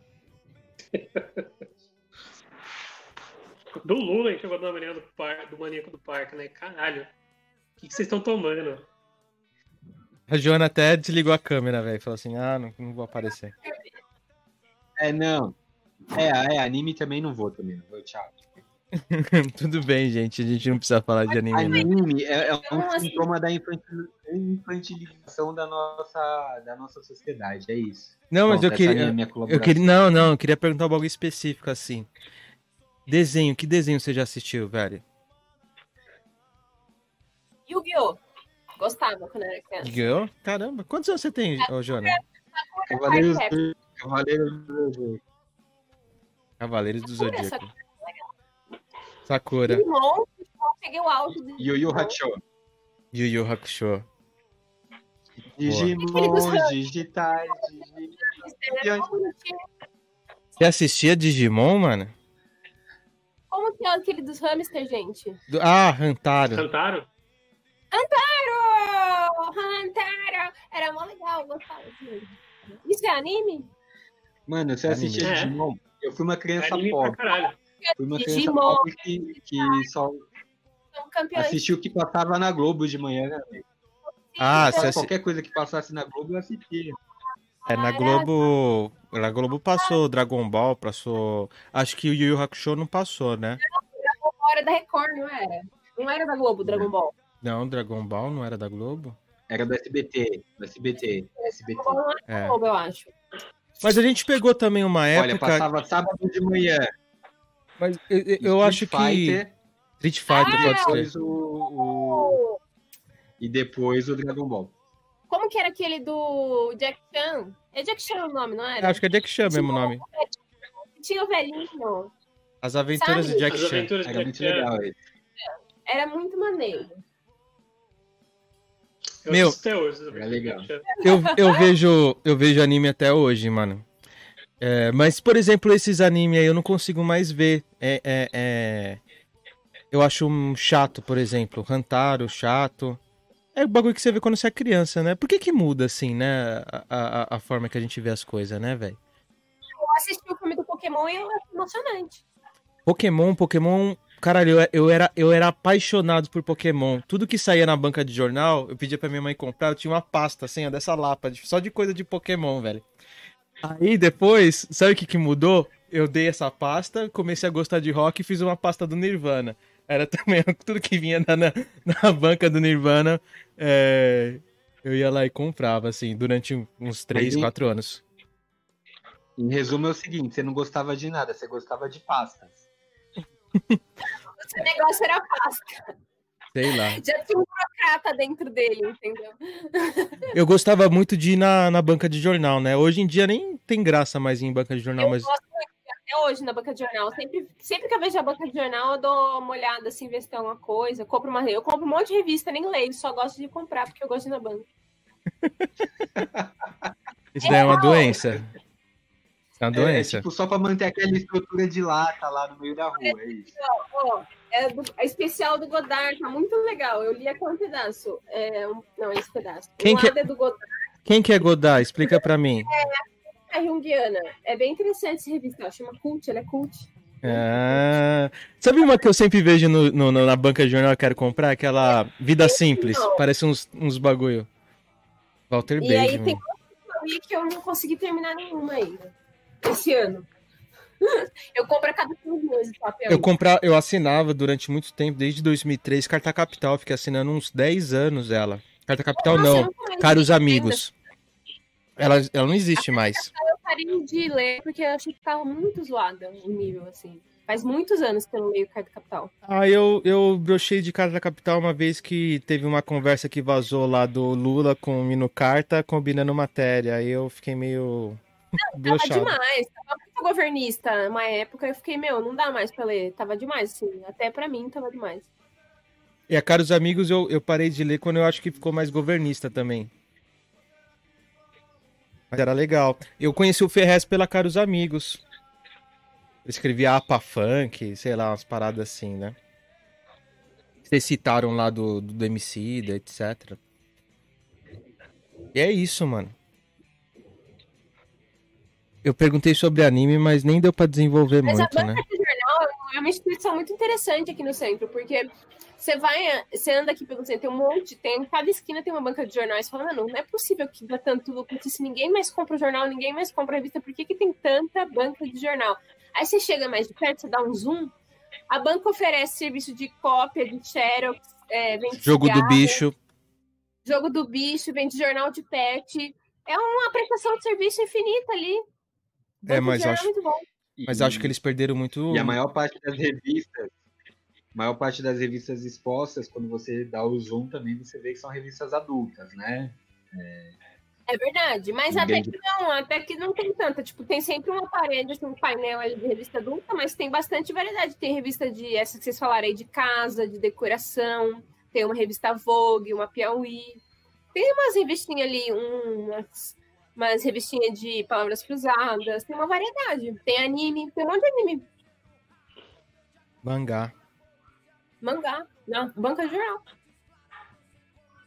Do Lula, gente chegou na manhã do, par, do maníaco do parque, né? Caralho. O que, que vocês estão tomando? A Joana até desligou a câmera, velho. Falou assim: ah, não, não vou aparecer. É, não. É, é, anime também não vou também, não vou, tchau. Tudo bem, gente. A gente não precisa falar de anime, né? Anime é, é um Não, assim- sintoma da infantil- infantilização da nossa, da nossa sociedade, é isso. Não, mas Bom, eu a queria. minha Eu queria. Não, não, eu queria perguntar algo específico assim. Desenho, que desenho você já assistiu, velho? Yu-Gi-Oh! Gostava quando era criança. Yu-Gi-Oh? Caramba, quantos anos você tem, ô Joana? Cavaleiros do, Cavaleiros do Zodíaco. Cavaleiros do Sakura, Zodíaco. Sakura. Digimon, peguei o auge do Yu Yu Hakusho. Yu Yu Hakusho. Digimon, digitais, Digimon. Você assistia Digimon, mano? Como que é aquele dos hamster, gente? Do- Ah, Hantaro. Cantaram? Hantaro! Hantaro! Era mó legal, gostava disso. Isso é anime? Mano, você assistia É. Digimon? Eu fui uma criança Anime pobre. Fui uma criança Digimon. pobre que, que só assistiu o que passava na Globo de manhã, né? Ah, Então, você assi- Qualquer coisa que passasse na Globo, eu assistia. É, na Globo. Na Globo passou Dragon Ball, passou. Acho que o Yu Yu Hakusho não passou, né? Era da Record, não era? Não era da Globo, Dragon Ball. Não, Dragon Ball não era da Globo? Era do SBT, do SBT, SBT. Dragon Ball não era da É. Globo, eu acho. Mas a gente pegou também uma Olha, época. passava sábado de manhã. Mas eu, eu- eu acho que. Street Fighter Street Fighter, Ah, pode ser. Depois o, o- E depois o Dragon Ball. Como que era aquele do Jack Chan? É Jack Chan o nome, não era? Acho que é Jack Chan mesmo o nome. Tinha o velhinho. As Aventuras Sabe? de Jack As Chan. aventuras Era Jack muito Chan. legal esse. Era muito maneiro. Eu Meu, até hoje. de legal. Eu, eu, vejo, eu vejo anime até hoje, mano. É, mas, por exemplo, esses anime aí eu não consigo mais ver. É, é, é... Eu acho um chato, por exemplo. Hantaro, chato. É o bagulho que você vê quando você é criança, né? Por que que muda, assim, né? A, a, a forma que a gente vê as coisas, né, velho? Eu assisti o filme do Pokémon e eu emocionante. Pokémon, Pokémon. Caralho, eu, eu, era, eu era apaixonado por Pokémon. Tudo que saía na banca de jornal, eu pedia pra minha mãe comprar, eu tinha uma pasta assim, ó, dessa lapa, só de coisa de Pokémon, velho. Aí depois, sabe o que, que mudou? Eu dei essa pasta, comecei a gostar de rock e fiz uma pasta do Nirvana. Era também tudo que vinha na, na, na banca do Nirvana, é, eu ia lá e comprava, assim, durante uns 3, Mas, 4 anos. Em resumo, é o seguinte: você não gostava de nada, você gostava de pastas. Esse negócio era pasta. Sei lá. Já tinha um burocrata dentro dele, entendeu? Eu gostava muito de ir na, na banca de jornal, né? Hoje em dia nem tem graça mais ir em banca de jornal, Eu mas gosto muito até hoje na banca de jornal. Sempre, sempre que eu vejo a banca de jornal, eu dou uma olhada assim, ver se tem alguma coisa. Compro uma, eu compro um monte de revista, nem leio, só gosto de comprar porque eu gosto de ir na banca. isso daí é uma doença. É uma É, é doença. tipo só pra manter aquela estrutura de lata lá no meio da rua, é isso. Ó, é, do, é especial do Godard, tá muito legal. Eu li até um pedaço. É, um- não, esse pedaço. Quem um que é- lado é do Godard, Quem que é Godard? Explica pra mim. é Jungiana. É bem interessante essa revista, chama Cult, ela é cult. Ah, sabe uma que eu sempre vejo no, no- na banca de jornal que eu quero comprar? Aquela Vida Simples. Não. Parece uns, uns bagulho. Walter E aí Benjamin. tem uma que eu não consegui terminar nenhuma ainda. Esse ano. Eu compro a cada cinco meses o papel. Eu, compra, eu assinava durante muito tempo, desde 2003, Carta Capital. Fiquei assinando uns 10 anos ela. Carta Capital Nossa, não. mais Caros. Amigos. Ela, ela não existe mais. Eu parei de ler porque eu achei que tava muito zoada o nível, assim. Faz muitos anos que eu não leio Carta Capital. Ah, eu, eu brochei de Carta Capital uma vez que teve uma conversa que vazou lá do Lula com o Mino Carta combinando matéria. Aí eu fiquei meio Tava brochado. demais, tava muito governista. Uma época eu fiquei, meu, não dá mais pra ler. Tava demais, assim. Até pra mim tava demais. E a Caros Amigos eu, eu parei de ler quando eu acho que ficou mais governista também. Mas era legal. Eu conheci o Ferrez pela Caros Amigos. Eu escrevia APA Funk, sei lá, umas paradas assim, né? Vocês citaram lá do, do MC, da etc. E é isso, mano. Eu perguntei sobre anime, mas nem deu pra desenvolver Mas muito, né? Jornal é uma instituição muito interessante aqui no centro, porque você vai, você anda aqui pelo centro, tem um monte, tem, cada esquina tem uma banca de jornal, e você fala, mano, não é possível que dá tanto lucro, se ninguém mais compra o jornal, ninguém mais compra a revista, por que, que tem tanta banca de jornal? Aí você chega mais de perto, você dá um zoom, a banca oferece serviço de cópia, de xerox, é, Jogo do cigarro, bicho. jogo do bicho, vende jornal de pet, é uma prestação de serviço infinita ali. Banca de mas eu acho- é muito bom. Mas acho que eles perderam muito. E a maior parte das revistas, a maior parte das revistas expostas, quando você dá o zoom também, você vê que são revistas adultas, né? É verdade, mas Ninguém até que não, até que não tem tanta. Tipo, tem sempre uma parede, assim, um painel ali de revista adulta, mas tem bastante variedade. Tem revista de, essa que vocês falaram aí, de casa, de decoração, tem uma revista Vogue, uma Piauí. Tem umas revistinhas ali, um, umas, umas revistinhas de palavras cruzadas, tem uma variedade. Tem anime, tem um monte de anime. Mangá. Mangá, na banca de jornal.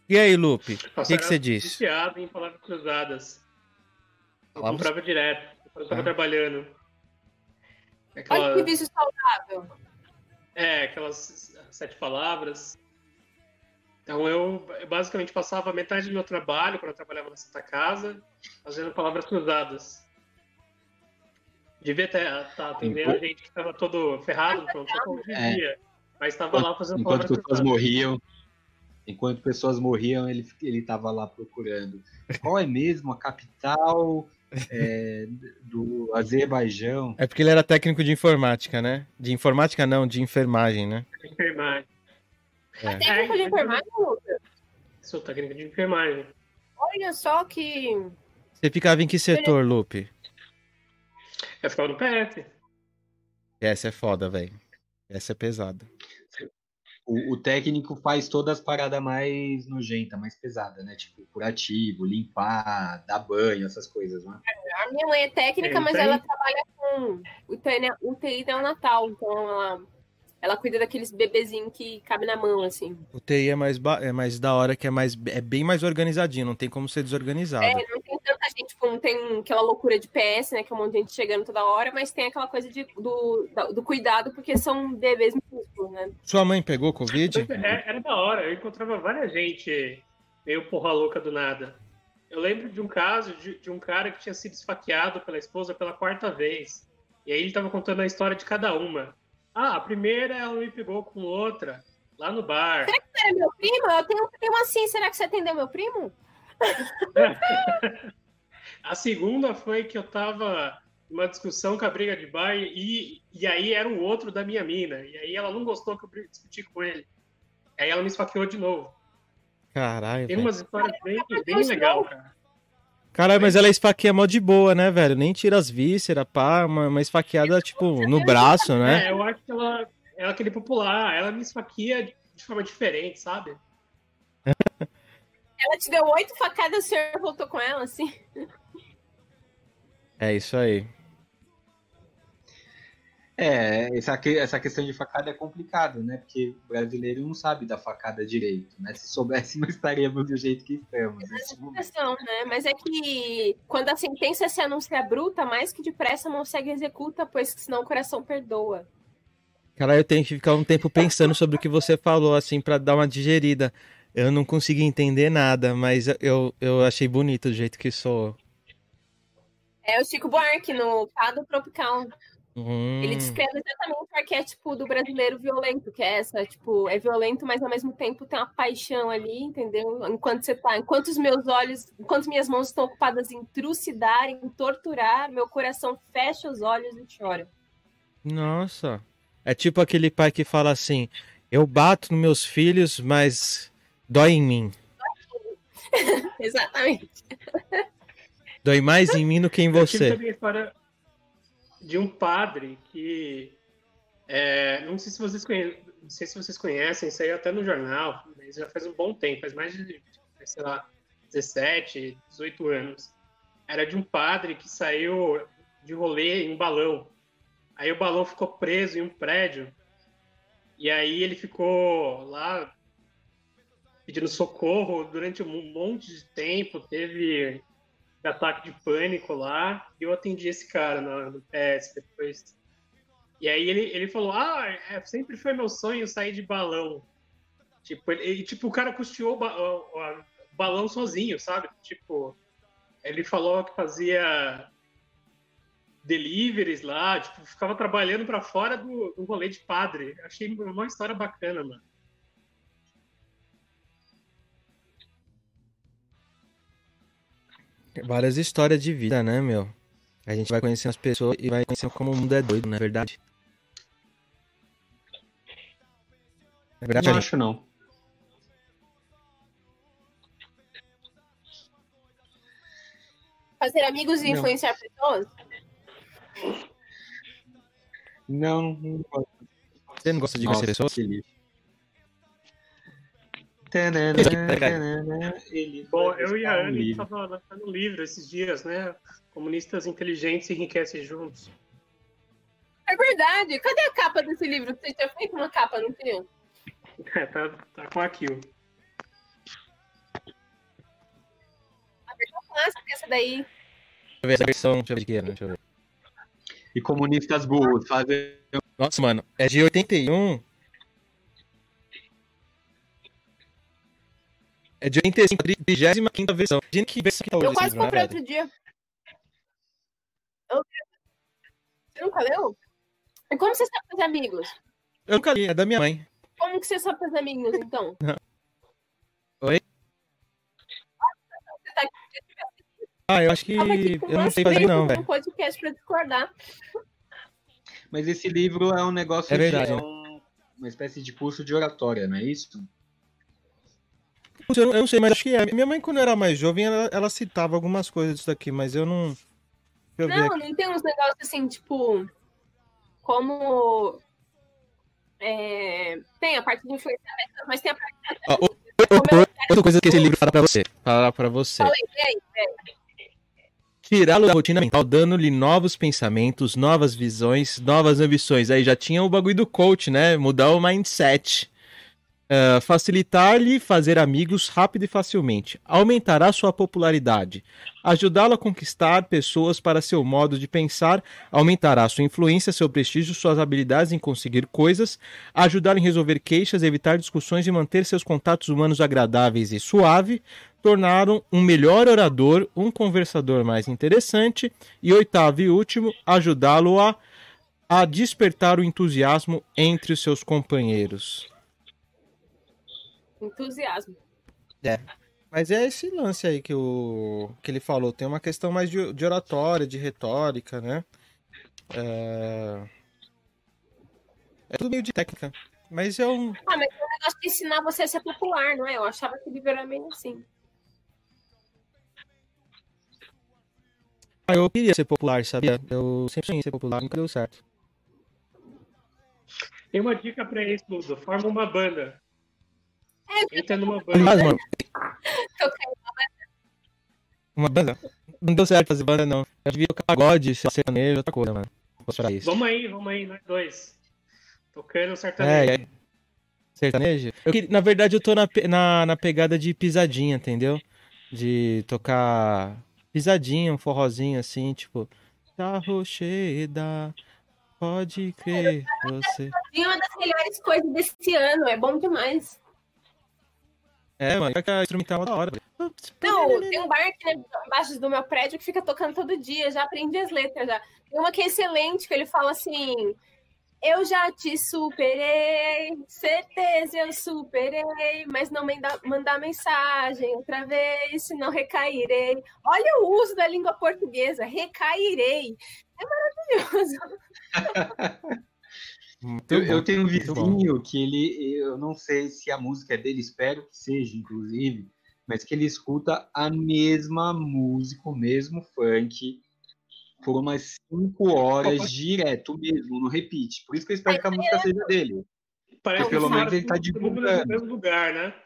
E aí, Lupe? O que, que você disse? Viciado em palavras cruzadas. Eu Palavras- comprava direto, eu tava Ah. trabalhando. Olha que Aquela, revista saudável. é, aquelas sete palavras. Então eu basicamente passava metade do meu trabalho, quando eu trabalhava na Santa Casa, fazendo palavras cruzadas. Devia estar tá atendendo a gente que estava todo ferrado, pronto, todo É. dia. Mas estava lá fazendo Enquanto palavras pessoas cruzadas. morriam, enquanto pessoas morriam, ele ele estava lá procurando. Qual é mesmo a capital é, do Azerbaijão? É porque ele era técnico de informática, né? De informática não, de enfermagem, né? de enfermagem. É. A técnica de enfermagem, Lucas? Sou técnica de enfermagem. Olha só que. Você ficava em que setor, Lupe? Eu ficava no PF. Essa é foda, velho. Essa é pesada. O, o, técnico faz todas as paradas mais nojentas, mais pesadas, né? Tipo, curativo, limpar, dar banho, essas coisas, né? A minha mãe é técnica, é, mas ela trabalha com UTI, UTI neonatal, então ela ela cuida daqueles bebezinhos que cabe na mão, assim. O TI é mais, é mais da hora, que é, mais, é bem mais organizadinho, não tem como ser desorganizado. É, não tem tanta gente, tipo, não tem aquela loucura de PS, né, que é um monte de gente chegando toda hora, mas tem aquela coisa de, do, do cuidado, porque são bebês minúsculos, né. Sua mãe pegou Covid? É, era da hora, eu encontrava várias gente meio porra louca do nada. Eu lembro de um caso de, de um cara que tinha sido esfaqueado pela esposa pela quarta vez. E aí ele tava contando a história de cada uma. Ah, a primeira ela me pegou com outra, lá no bar. Será que você é meu primo? Eu tenho um primo assim, será que você atendeu meu primo? a segunda foi que eu tava numa discussão com a briga de bar e, e aí era o outro da minha mina. E aí ela não gostou que eu discuti com ele. Aí ela me esfaqueou de novo. Caralho. Tem umas histórias bem, bem legal, cara. Caralho, mas ela esfaqueia mó de boa, né, velho? Nem tira as vísceras, pá, uma, uma esfaqueada, tipo, no braço, né? É, eu acho que ela, ela é aquele popular, ela me esfaqueia de, de forma diferente, sabe? ela te deu oito facadas, o senhor voltou com ela, assim? É isso aí. É, essa, essa questão de facada é complicado, né? Porque o brasileiro não sabe da facada direito, né? Se soubesse, não estaríamos do jeito que estamos. É questão, né? Mas é que quando a sentença se anuncia bruta, mais que depressa não segue executa, pois senão o coração perdoa. Cara, eu tenho que ficar um tempo pensando sobre o que você falou, assim, para dar uma digerida. Eu não consegui entender nada, mas eu, eu achei bonito do jeito que sou. É o Chico Buarque no Fado Tropical. Hum. Ele descreve exatamente o arquétipo do brasileiro violento, que é essa, tipo, é violento, mas ao mesmo tempo tem uma paixão ali, entendeu? Enquanto você tá, enquanto os meus olhos, enquanto minhas mãos estão ocupadas em trucidar, em torturar, meu coração fecha os olhos e chora. Nossa. É tipo aquele pai que fala assim: "Eu bato nos meus filhos, mas dói em mim". Exatamente. Dói mais em mim do que em você de um padre que é, não sei se vocês conhecem, não sei se vocês conhecem, saiu até no jornal, mas já faz um bom tempo, faz mais de, sei lá, 17, 18 anos. Era de um padre que saiu de rolê em um balão. Aí o balão ficou preso em um prédio. E aí ele ficou lá pedindo socorro durante um monte de tempo. Teve ataque de pânico lá, e eu atendi esse cara no, no PS depois. E aí ele, ele falou, ah, é, sempre foi meu sonho sair de balão. Tipo, ele, tipo o cara custeou o, ba o, o balão sozinho, sabe? Tipo, ele falou que fazia deliveries lá, tipo, ficava trabalhando para fora do, do rolê de padre. Achei uma história bacana, mano. Várias histórias de vida, né, meu? A gente vai conhecendo as pessoas e vai conhecendo como o mundo é doido, não é verdade? É verdade, não acho não. Fazer amigos e influenciar pessoas? Não, não gosto. Você não gosta de conhecer pessoas? Bom, eu e a Ana estavam lançando um livro esses dias, né? Comunistas inteligentes enriquecem juntos. É verdade. Cadê a capa desse livro? Você tinha feito uma capa, não tinha? É, tá, tá com aquilo. A versão clássica essa daí. Deixa eu ver essa versão, deixa eu ver de que era, deixa eu ver. E comunistas burros fazem. Nossa, mano, é de 81. É de 85, 35 versão. Imagina que versão que tá hoje. Eu quase comprei outro dia. Eu... Você nunca leu? E como você sabe fazer amigos? Eu nunca li, é da minha mãe. Como que você sabe fazer amigos, então? Oi? Ah, eu acho que eu não sei fazer não, velho. um podcast pra discordar. Mas esse livro é um negócio é verdade, de, é um, uma espécie de curso de oratória, não é isso? Eu não, eu não sei, mas acho que é. Minha mãe, quando era mais jovem, ela, ela citava algumas coisas disso daqui, mas eu não. Deixa eu Não, não tem uns negócios assim, tipo. Como. é, tem a parte de influência, mas tem a parte. Ó, o- Outra outra coisa que esse livro fala pra você. Fala pra você. Aí, aí? Tirá-lo da rotina mental, dando-lhe novos pensamentos, novas visões, novas ambições. Aí já tinha o bagulho do coach, né? Mudar o mindset. Ah, Facilitar-lhe fazer amigos rápido e facilmente. Aumentará sua popularidade. Ajudá-lo a conquistar pessoas para seu modo de pensar. Aumentará sua influência, seu prestígio, suas habilidades em conseguir coisas. Ajudá-lo em resolver queixas, evitar discussões e manter seus contatos humanos agradáveis e suave tornaram um melhor orador, um conversador mais interessante e oitavo e último, ajudá-lo a, a despertar o entusiasmo entre os seus companheiros. Entusiasmo. Mas é esse lance aí que, o, que ele falou. Tem uma questão mais de, de oratória, de retórica, né? É... é tudo meio de técnica. Mas é um. Ah, mas é um negócio de ensinar você a ser popular, não é? Eu achava que o livro era meio assim. Ah, eu queria ser popular, sabia? Eu sempre sonhei ser popular, nunca deu certo. Tem uma dica pra isso, Ludo. Forma uma banda. Entra numa banda. Aliás, mano, Tocar uma banda. Não deu certo fazer banda, não. Eu devia tocar pagode, ser sertanejo, outra coisa, mano. Pra isso. Vamos aí, vamos aí, nós dois. Tocando sertanejo. É, é. Sertanejo? Eu na verdade, eu tô na, na, na pegada de pisadinha, entendeu? De tocar pisadinha, um forrozinho assim, tipo. Tá rocheda, pode crer, você. E uma das melhores coisas desse ano, é bom demais. É, mano, pior que a instrumental é da hora. Não, tem um bar aqui né, embaixo do meu prédio que fica tocando todo dia, já aprendi as letras já. Tem uma que é excelente, que ele fala assim: Eu já te superei, certeza eu superei, mas não manda, mandar mensagem outra vez, senão recairei. Olha o uso da língua portuguesa, recairei. É maravilhoso. Eu, eu tenho um vizinho que ele, eu não sei se a música é dele, espero que seja, inclusive, mas que ele escuta a mesma música, o mesmo funk, por umas cinco horas direto mesmo, no repeat. Por isso que eu espero que a música seja dele. Parece que pelo a gente menos mora ele tá todo mundo no divulgando. mesmo lugar, né?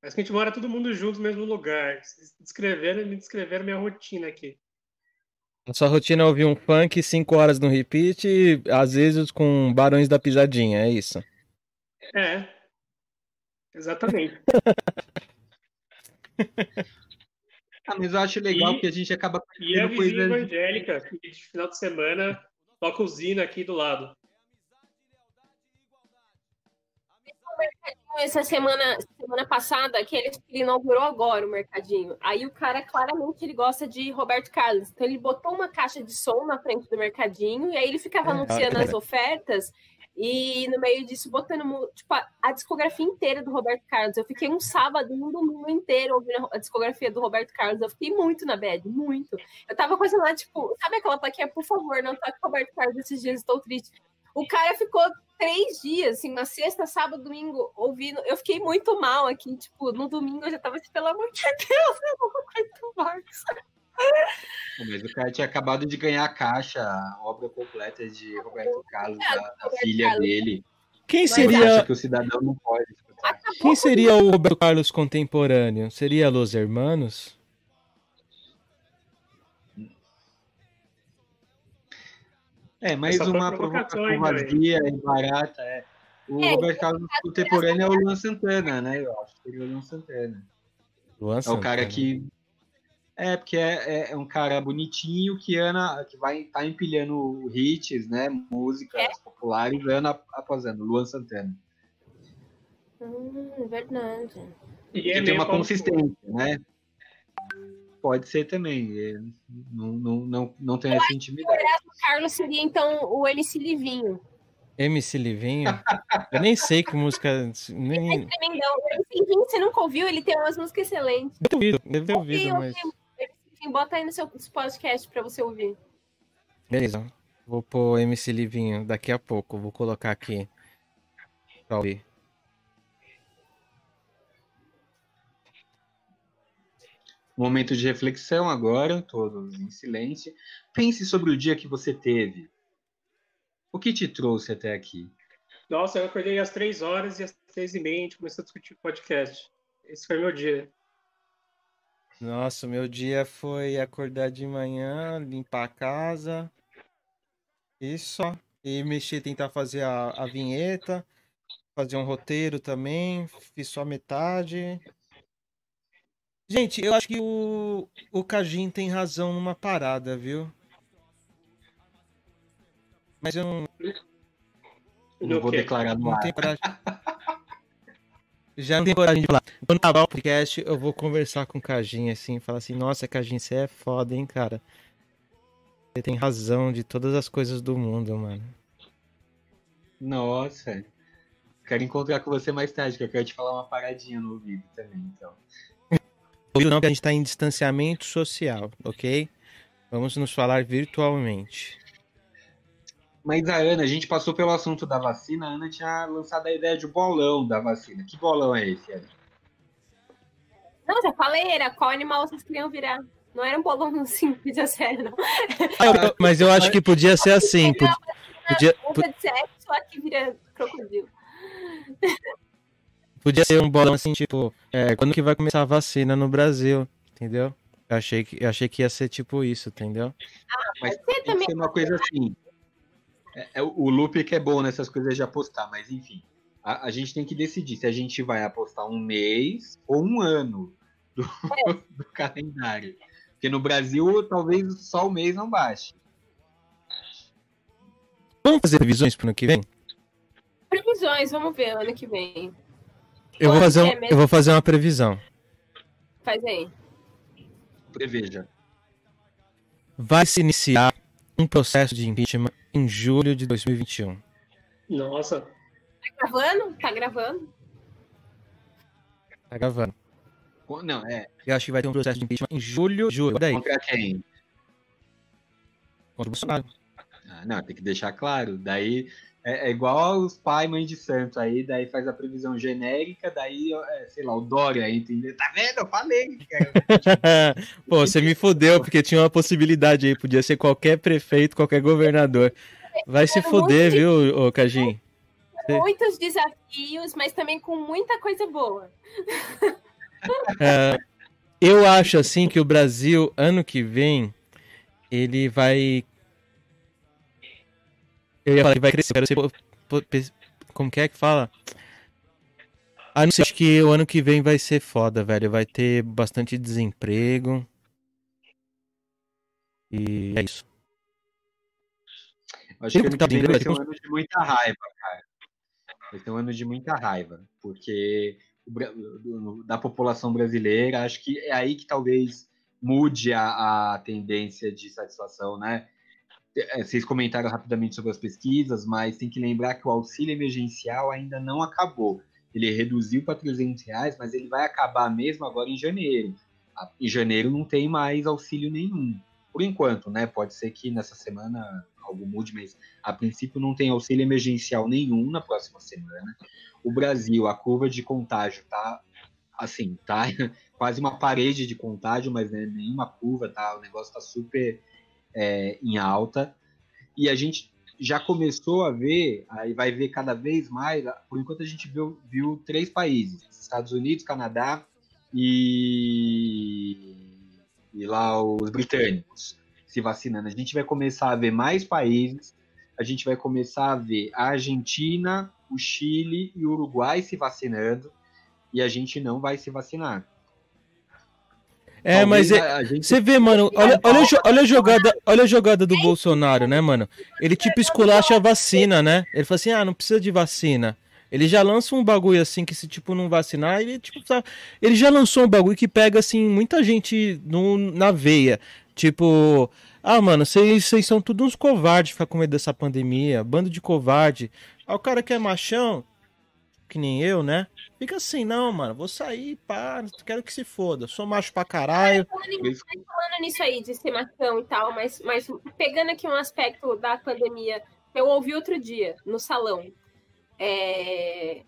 Parece que a gente mora todo mundo junto no mesmo lugar. Vocês descreveram, me descreveram minha rotina aqui. A sua rotina é ouvir um funk 5 horas no repeat, e, às vezes com barões da pisadinha, é isso. É. Exatamente. Ah, mas eu acho legal E- que a gente acaba E a vizinha coisas. evangélica, que de final de semana toca usina aqui do lado. Essa semana, semana passada, que ele, ele inaugurou agora o mercadinho. Aí o cara, claramente, ele gosta de Roberto Carlos. Então ele botou uma caixa de som na frente do mercadinho e aí ele ficava É, anunciando as ofertas e no meio disso botando tipo, a, a discografia inteira do Roberto Carlos. Eu fiquei um sábado, um domingo inteiro ouvindo a discografia do Roberto Carlos. Eu fiquei muito na bad, muito. Eu tava com essa lá, tipo, sabe aquela plaquinha, por favor, não toque Roberto Carlos esses dias, estou triste. O cara ficou três dias, assim, na sexta, sábado, domingo, ouvindo. Eu fiquei muito mal aqui, tipo, no domingo eu já tava assim, pelo amor de Deus, eu não aguento mais. Mas o cara tinha acabado de ganhar a caixa, a obra completa de Roberto Carlos, da, da Roberto filha Carlos. dele. Quem seria, que o cidadão não pode escutar. quem seria o Roberto Carlos contemporâneo? Seria Los Hermanos? É, mais Essa uma provocação, vazia e barata. É. O É, Roberto Carlos contemporâneo é o Luan Santana, né? Eu acho que seria o Luan Santana. Luan É o cara que. É, porque é, é- é um cara bonitinho que Ana, que vai tá empilhando hits, né? Músicas É. populares, ano ap- após ano. Luan Santana. Hum, verdade. E Que é tem uma consistência, né? Pode ser também. é, Não, não, não, não tem essa intimidade. Carlos seria, então, o MC Livinho. MC Livinho? Eu nem sei que música. Nem... Tremendão. O MC Livinho, você nunca ouviu? Ele tem umas músicas excelentes. Deve ter ouvido, deve ter ouvido, Ouvi, mas. ouvi. Livinho, bota aí no seu podcast pra você ouvir. Beleza. Vou pôr MC Livinho daqui a pouco. Vou colocar aqui. pra ouvir. Momento de reflexão agora, todos em silêncio. Pense sobre o dia que você teve. O que te trouxe até aqui? Nossa, eu acordei às três horas e às três e meia a gente começou a discutir o podcast. Esse foi meu dia. Nossa, meu dia foi acordar de manhã, limpar a casa. Isso. E mexer, tentar fazer a, a vinheta. Fazer um roteiro também. Fiz só metade. Gente, eu acho que o, o Kajin tem razão numa parada, viu? Mas eu não. Não vou declarar no Não ar. tem coragem. Já não tenho coragem de falar. Quando acabar o podcast, eu vou conversar com o Kajin assim, falar assim, nossa, Kajin, você é foda, hein, cara. Você tem razão de todas as coisas do mundo, mano. Nossa. Quero encontrar com você mais tarde, que eu quero te falar uma paradinha no ouvido também, então. Ouviu não, que a gente tá em distanciamento social, ok? Vamos nos falar virtualmente. Mas a Ana, a gente passou pelo assunto da vacina, a Ana tinha lançado a ideia de bolão da vacina. Que bolão é esse, Ana? Não, já falei, era qual animal vocês queriam virar. Não era um bolão simples, a sério, não. Ah, eu- mas eu acho que podia ser assim. pod- Podia, po- Uva de sexo, aqui vira crocodilo. podia ser um bolão assim, tipo, é, quando que vai começar a vacina no Brasil, entendeu? Eu achei que, eu achei que ia ser tipo isso, entendeu? Mas Você tem que também ser uma coisa assim. É, é o o Lupe que é bom nessas coisas de apostar, mas enfim. A, a gente tem que decidir se a gente vai apostar um mês ou um ano do, do calendário. Porque no Brasil, talvez só o mês não baixe. Vamos fazer previsões pro ano que vem? Previsões, vamos ver ano que vem. Eu vou fazer, um- mesmo. eu vou fazer uma previsão. Faz aí. Preveja. Vai se iniciar um processo de impeachment em julho de 2021. Nossa, Tá gravando? Tá gravando? Tá gravando. Não, é. Eu acho que vai ter um processo de impeachment em julho, julho. Daí, Contra quem? contra o Bolsonaro. Ah, não, tem que deixar claro. Daí é, é igual os pai e mãe de santo. Aí daí faz a previsão genérica, daí, é, sei lá, o Dória entendeu? Tá vendo? Eu falei, cara. Pô, você me fudeu, porque tinha uma possibilidade aí. Podia ser qualquer prefeito, qualquer governador. Vai se fuder, viu, ô Cajim? Muitos desafios, mas também com muita coisa boa. É, eu acho assim que o Brasil, ano que vem, ele vai. Eu ia falar que vai crescer, eu quero ser. Como que é que fala? Ah, não sei, acho que o ano que vem vai ser foda, velho. Vai ter bastante desemprego. E é isso. Acho que tá que vem vindo, vai ser um ano de muita raiva, cara. Vai ser um ano de muita raiva, porque da população brasileira, acho que é aí que talvez mude a, a tendência de satisfação, né? É, Vocês comentaram rapidamente sobre as pesquisas, mas tem que lembrar que o auxílio emergencial ainda não acabou. Ele reduziu para 300 reais, mas ele vai acabar mesmo agora em janeiro. A- Em janeiro não tem mais auxílio nenhum. Por enquanto, né? Pode ser que nessa semana algo mude, mas a princípio não tem auxílio emergencial nenhum na próxima semana. O Brasil, a curva de contágio tá assim, tá quase uma parede de contágio, mas né, nenhuma curva, tá? O negócio tá super é, em alta. E a gente já começou a ver, aí vai ver cada vez mais, por enquanto a gente viu, viu três países, Estados Unidos, Canadá e, e lá os britânicos se vacinando. A gente vai começar a ver mais países, a gente vai começar a ver a Argentina, o Chile e o Uruguai se vacinando, e a gente não vai se vacinar. É, mas Talvez é, a- a gente Você vê, mano, olha, olha, olha a jogada, olha a jogada do Bolsonaro, né, mano? Ele tipo esculacha a vacina, né? Ele fala assim: "Ah, não precisa de vacina". Ele já lança um bagulho assim que se tipo não vacinar, ele tipo sabe? ele já lançou um bagulho que pega assim muita gente no, na veia. Tipo, ah, mano, vocês são tudo uns covardes ficar com medo dessa pandemia, bando de covarde. Aí o cara que é machão, que nem eu, né? Fica assim, não, mano, vou sair, pá, quero que se foda. Sou macho pra caralho. Falando, em- falando nisso aí de ser machão e tal, mas, mas pegando aqui um aspecto da pandemia, eu ouvi outro dia no salão. é,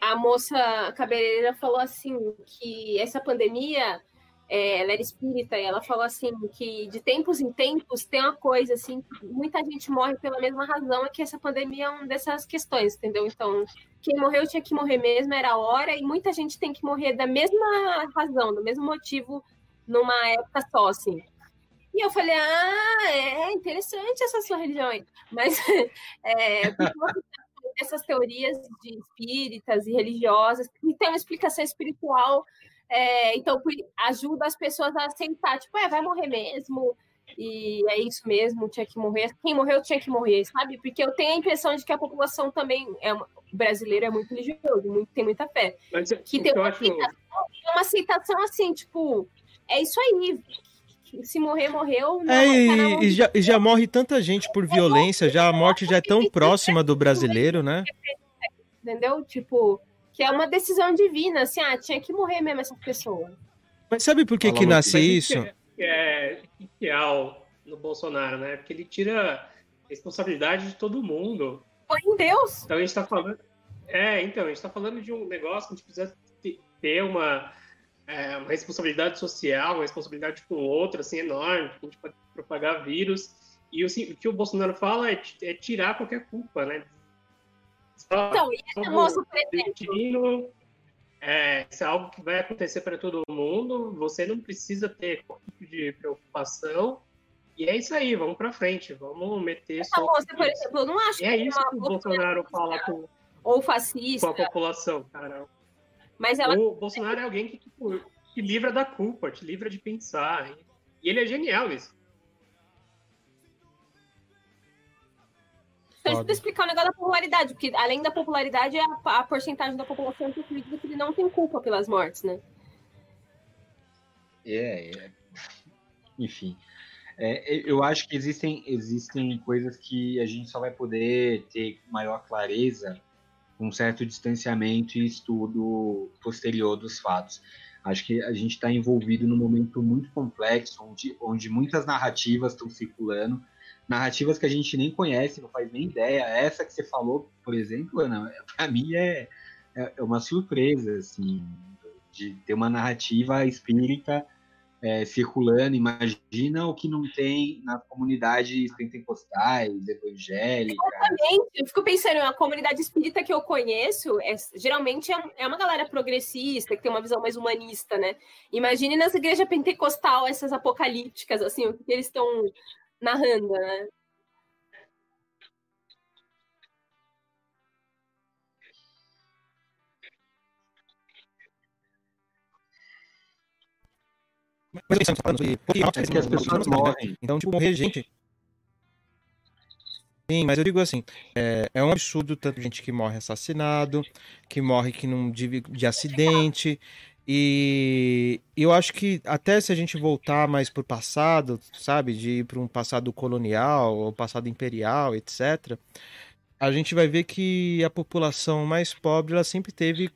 a moça cabeleireira falou assim que essa pandemia é, ela era espírita e ela falou assim que de tempos em tempos tem uma coisa assim, muita gente morre pela mesma razão, é que essa pandemia é uma dessas questões, entendeu? Então, quem morreu tinha que morrer mesmo, era a hora, e muita gente tem que morrer da mesma razão, do mesmo motivo, numa época só, assim. E eu falei, ah, é interessante essa sua religião aí. Mas é, essas teorias de espíritas e religiosas, e tem uma explicação espiritual é, então, ajuda as pessoas a aceitar, tipo, é, vai morrer mesmo, e é isso mesmo, tinha que morrer. Quem morreu tinha que morrer, sabe? Porque eu tenho a impressão de que a população também é uma, brasileira é muito religioso, muito, tem muita fé. Mas, que tem uma, acho... aceitação, uma aceitação assim, tipo, é isso aí. Se morrer, morreu. Não, é, e, e, já, e já morre tanta gente por violência, já a morte já é tão próxima do brasileiro, né? Entendeu? Tipo, que é uma decisão divina, assim, ah, tinha que morrer mesmo essa pessoa. Mas sabe por que Fala que nasce isso? Que é, que é no Bolsonaro, né? Porque ele tira responsabilidade de todo mundo. Foi em Deus! Então a gente tá falando. É, então, a gente tá falando de um negócio que a gente precisa ter uma, é, uma responsabilidade social, uma responsabilidade com o outro, assim, enorme, a gente pode propagar vírus. E assim, o que o Bolsonaro fala é, é tirar qualquer culpa, né? Então, e essa moça, por exemplo. É, isso é algo que vai acontecer para todo mundo. Você não precisa ter qualquer tipo de preocupação. E é isso aí, vamos para frente, vamos meter. Essa moça, por exemplo, eu não acho e é isso que o Bolsonaro fala com, ou fascista. com a população, cara. Mas ela... O Bolsonaro é alguém que tipo, te livra da culpa, te livra de pensar. E ele é genial nisso. Então, isso explicar o negócio da popularidade, porque além da popularidade, é a, a porcentagem da população que acredita que ele não tem culpa pelas mortes, né? É, é. enfim. É, eu acho que existem, existem coisas que a gente só vai poder ter maior clareza com um certo distanciamento e estudo posterior dos fatos. Acho que a gente está envolvido num momento muito complexo, onde, onde muitas narrativas estão circulando, narrativas que a gente nem conhece, não faz nem ideia. Essa que você falou, por exemplo, Ana, para mim é, é, é uma surpresa, assim, de ter uma narrativa espírita é, circulando. Imagina o que não tem nas comunidades pentecostais, evangélicas. Exatamente. Eu fico pensando, a comunidade espírita que eu conheço, é, geralmente é, é, uma galera progressista, que tem uma visão mais humanista, né? Imagine nas igrejas pentecostal, essas apocalípticas, assim, o que eles estão narrando, né? Mas pensando, falando sobre é que as pessoas morrem. Então, tipo, morrer gente. Sim, mas eu digo assim, é, é um absurdo tanto gente que morre assassinado, que morre que não de, de acidente, e eu acho que até se a gente voltar mais para o passado, sabe, de ir para um passado colonial ou passado imperial, etc., a gente vai ver que a população mais pobre ela sempre teve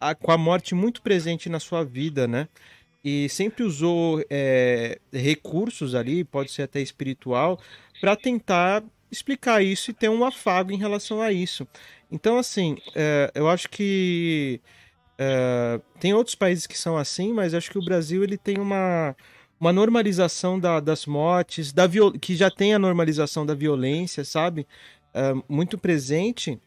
a, com a morte muito presente na sua vida, né? E sempre usou é, recursos ali, pode ser até espiritual, para tentar explicar isso e ter um afago em relação a isso. Então, assim, é, eu acho que Uh, tem outros países que são assim, mas acho que o Brasil ele tem uma, uma normalização da, das mortes, da que já tem a normalização da violência, sabe? Uh, muito presente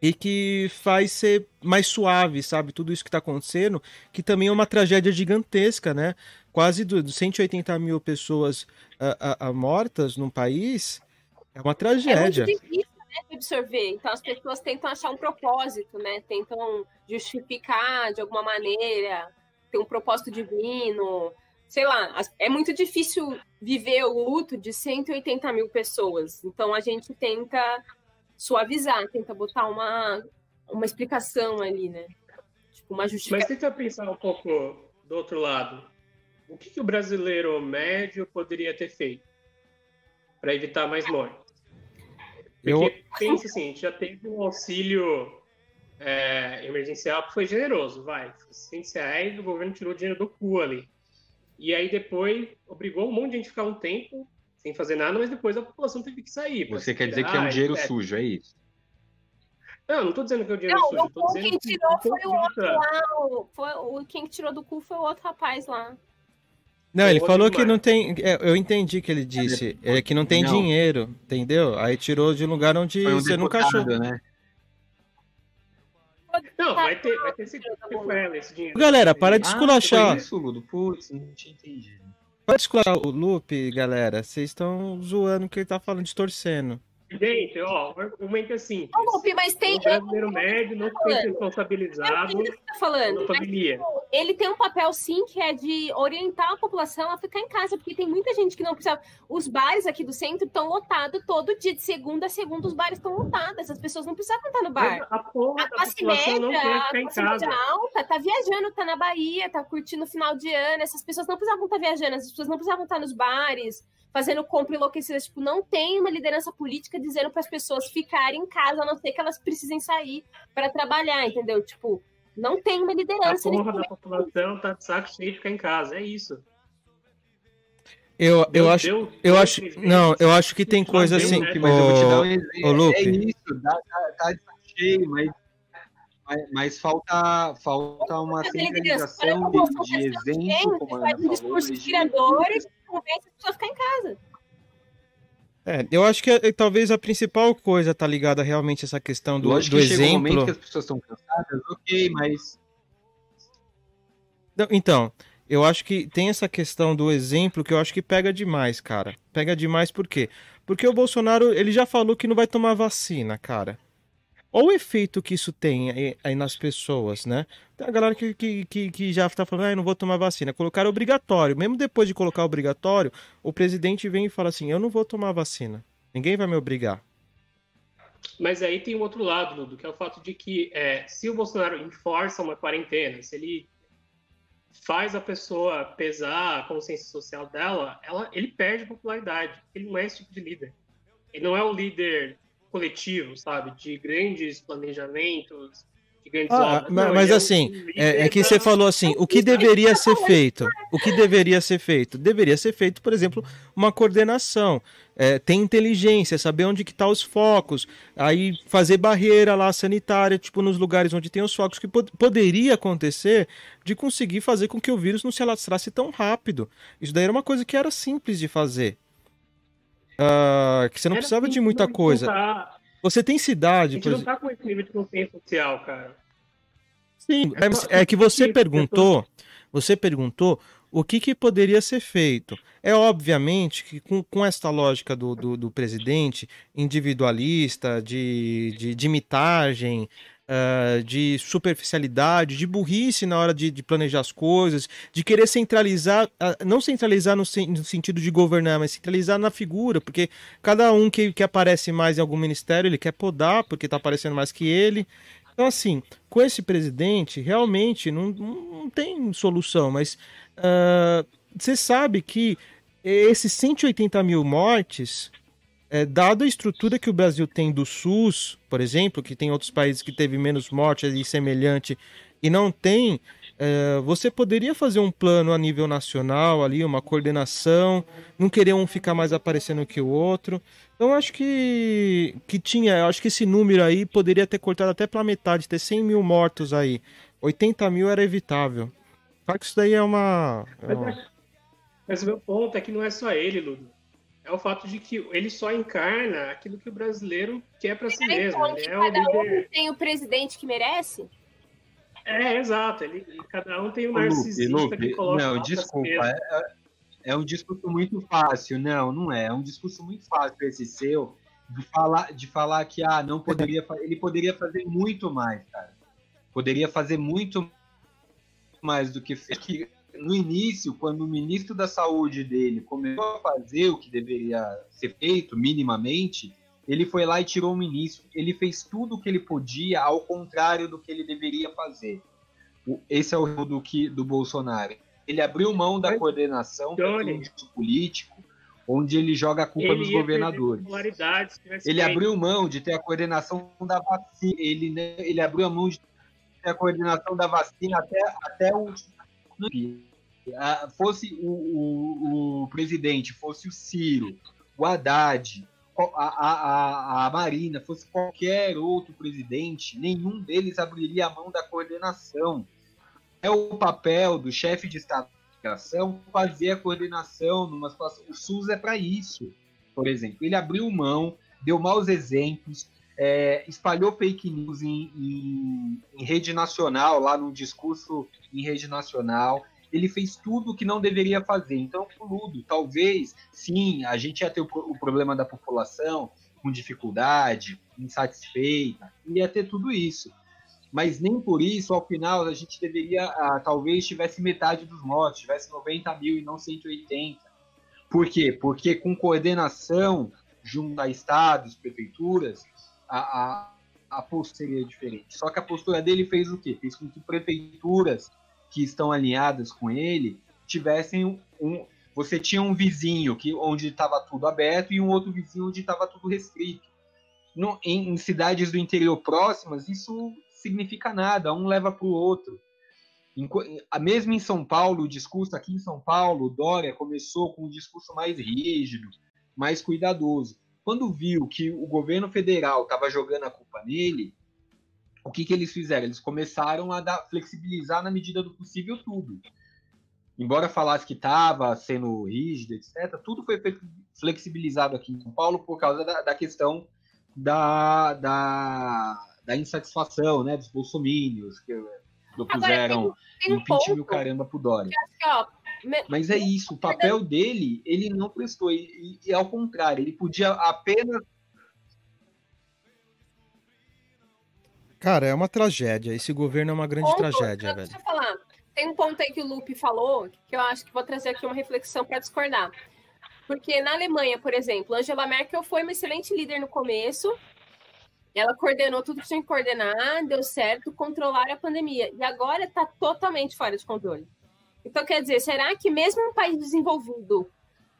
e que faz ser mais suave, sabe? Tudo isso que está acontecendo, que também é uma tragédia gigantesca, né? Quase do, 180 mil pessoas uh, mortas num país é uma tragédia. É muito de absorver. Então as pessoas tentam achar um propósito, né? Tentam justificar de alguma maneira, ter um propósito divino. Sei lá, é muito difícil viver o luto de 180 mil pessoas. Então a gente tenta suavizar, tenta botar uma, uma explicação ali, né? Tipo, uma justificação. Mas tenta pensar um pouco do outro lado. O que, que o brasileiro médio poderia ter feito para evitar mais mortes? Porque eu... pensa assim, a gente já teve um auxílio é, emergencial que foi generoso, vai. 600 reais, o governo tirou dinheiro do cu ali. E aí depois obrigou um monte de gente a ficar um tempo sem fazer nada, mas depois a população teve que sair. Você quer dizer que é um dinheiro sujo, é isso? Não, não tô dizendo que é o dinheiro Não, sujo. o Tô cu dizendo quem que tirou do foi o outro lá. O, foi, o, quem tirou do cu foi o outro rapaz lá. Não, ele falou que não tem. é, eu entendi que ele disse. É que não tem Não. dinheiro, entendeu? Aí tirou de um lugar onde um você nunca deputado, achou. né? Não, vai ter, vai ter esse, esse, dinheiro. Galera, para de Ah, esculachar. foi isso, Ludo? Putz, não tinha entendido. Para de esculachar o Lupe, galera. Vocês estão zoando o que ele tá falando, distorcendo. Gente, ó, o argumento é simples. Ô, Lupe, mas tem. O brasileiro médio não se sente responsabilizado tá falando. mas pandemia. ele tem um papel, sim, que é de orientar a população a ficar em casa, porque tem muita gente que não precisa. Os bares aqui do centro estão lotados todo dia, de segunda a segunda, os bares estão lotados. As pessoas não precisavam estar no bar. A porra A classe média, a classe média alta, tá viajando, tá na Bahia, tá curtindo o final de ano. Essas pessoas não precisavam estar viajando, essas pessoas não precisavam estar nos bares, fazendo compra enlouquecida. Tipo, não tem uma liderança política dizendo para as pessoas ficarem em casa, a não ser que elas precisem sair para trabalhar, entendeu? Tipo, não tem uma A liderança. porra nesse da população tá de saco cheio de ficar em casa. É isso. Eu, eu Meu acho. Deus, Eu Deus acho. Não, eu acho que tem coisa assim. né? Mas eu vou te dar um exemplo. É isso, tá, tá saco cheio, mas, mas, mas falta, falta uma centralização olha de, como de você exemplo, como faz um discurso inspirador e convence as pessoas a ficar em casa. É, eu acho que é, talvez a principal coisa tá ligada realmente a essa questão do, Lógico do que chega um momento exemplo. que as pessoas estão cansadas, ok, mas Então, eu acho que tem essa questão do exemplo que eu acho que pega demais, cara. Pega demais por quê? Porque o Bolsonaro, ele já falou que não vai tomar vacina, cara. Olha o efeito que isso tem aí, nas pessoas, né? Tem a galera que, que, que, que já tá falando, ah, não vou tomar vacina. Colocaram obrigatório. Mesmo depois de colocar obrigatório, o presidente vem e fala assim, eu não vou tomar vacina. Ninguém vai me obrigar. Mas aí tem um outro lado, Ludo, que é o fato de que é, se o Bolsonaro enforça uma quarentena, se ele faz a pessoa pesar a consciência social dela, ela, ele perde popularidade. Ele não é esse tipo de líder. Ele não é o líder coletivo, sabe? De grandes planejamentos, de grandes Ah, obras. ma- Não, mas é assim, É, é que da- você falou assim, o que deveria ser feito? O que deveria ser feito? Deveria ser feito, por exemplo, uma coordenação, é, ter inteligência, saber onde que tá os focos, aí fazer barreira lá sanitária, tipo nos lugares onde tem os focos, que pod- poderia acontecer de conseguir fazer com que o vírus não se alastrasse tão rápido. Isso daí era uma coisa que era simples de fazer. Ah, que você não Era precisava de assim, muita coisa. tá- Você tem A cidade, gente por não exemplo. tá com esse nível de consciência social, cara. Sim, É só- é que você perguntou, você perguntou o que, que poderia ser feito. É obviamente que com, com esta lógica do, do, do presidente individualista, de, de, de imitagem, ah, de superficialidade, de burrice na hora de, de planejar as coisas, de querer centralizar, ah, não centralizar no, sen- no sentido de governar, mas centralizar na figura, porque cada um que, que aparece mais em algum ministério, ele quer podar, porque está aparecendo mais que ele. Então, assim, com esse presidente, realmente não, não tem solução, mas ah, você sabe que esses 180 mil mortes, é, dado a estrutura que o Brasil tem do SUS, por exemplo, que tem outros países que teve menos mortes e semelhante, e não tem, é, você poderia fazer um plano a nível nacional ali, uma coordenação, não querer um ficar mais aparecendo que o outro. Então eu acho que, que tinha, acho que esse número aí poderia ter cortado até pela metade, ter 100 mil mortos aí. 80 mil era evitável. Claro que isso daí é uma. é Mas, uma- é- mas o meu ponto é que não é só ele, Ludo. É o fato de que ele só encarna aquilo que o brasileiro quer para si mesmo. Então, Ele que é o cada um líder. tem o presidente que merece? É, exato. Ele, ele- cada um tem um Ô, narcisista Lupe, que coloca. não, desculpa, mesmo. é, é- é um discurso muito fácil, não, não é, é um discurso muito fácil esse seu, de falar, de falar que, ah, não poderia, ele poderia fazer muito mais, cara, poderia fazer muito mais do que fez, que no início, quando o ministro da saúde dele começou a fazer o que deveria ser feito, minimamente, ele foi lá e tirou o ministro, ele fez tudo o que ele podia, ao contrário do que ele deveria fazer. Esse é o erro do, que, do Bolsonaro. Ele abriu mão da coordenação discurso político, onde ele joga a culpa Ele nos governadores. Ele abriu mão de ter a coordenação da vacina. Ele, né, ele abriu a mão de ter a coordenação da vacina até, até o último. Fosse o, o, o presidente, fosse o Ciro, o Haddad, a, a, a Marina, fosse qualquer outro presidente, nenhum deles abriria a mão da coordenação. É o papel do chefe de Estado fazer a coordenação numa situação. O SUS é para isso, por exemplo. Ele abriu mão, deu maus exemplos, é, espalhou fake news em, em, em, rede nacional, lá no discurso em rede nacional. Ele fez tudo o que não deveria fazer. Então, tudo. Talvez, sim, a gente ia ter o, o problema da população com dificuldade, insatisfeita, ia ter tudo isso. Mas nem por isso, ao final, a gente deveria, ah, talvez tivesse metade dos mortos, tivesse 90 mil e não 180. Por quê? Porque com coordenação junto a estados, prefeituras, a, a, a postura diferente. Só que a postura dele fez o quê? Fez com que prefeituras que estão alinhadas com ele tivessem um, um você tinha um vizinho que onde estava tudo aberto e um outro vizinho onde estava tudo restrito. No, em, em, cidades do interior próximas, isso significa nada, um leva para o outro. Em, mesmo em São Paulo, o discurso aqui em São Paulo, Dória começou com um discurso mais rígido, mais cuidadoso. Quando viu que o governo federal estava jogando a culpa nele, o que, que eles fizeram? Eles começaram a dar, flexibilizar na medida do possível tudo. Embora falasse que estava sendo rígido, etc., tudo foi flexibilizado aqui em São Paulo por causa da, da questão da, da, da, insatisfação né, dos bolsomínios, que propuseram Agora, tem, tem um impeachment o caramba pro Dória. Que, ó, mas é isso, o papel dele, ele não prestou. E, e, ao contrário, ele podia apenas. Cara, é uma tragédia. Esse governo é uma grande ponto, tragédia, velho. Deixa eu falar. Tem um ponto aí que o Lupe falou que eu acho que vou trazer aqui uma reflexão para discordar. Porque na Alemanha, por exemplo, Angela Merkel foi uma excelente líder no começo. Ela coordenou tudo que tinha que coordenar, deu certo, controlar a pandemia. E agora está totalmente fora de controle. Então, quer dizer, será que mesmo um país desenvolvido,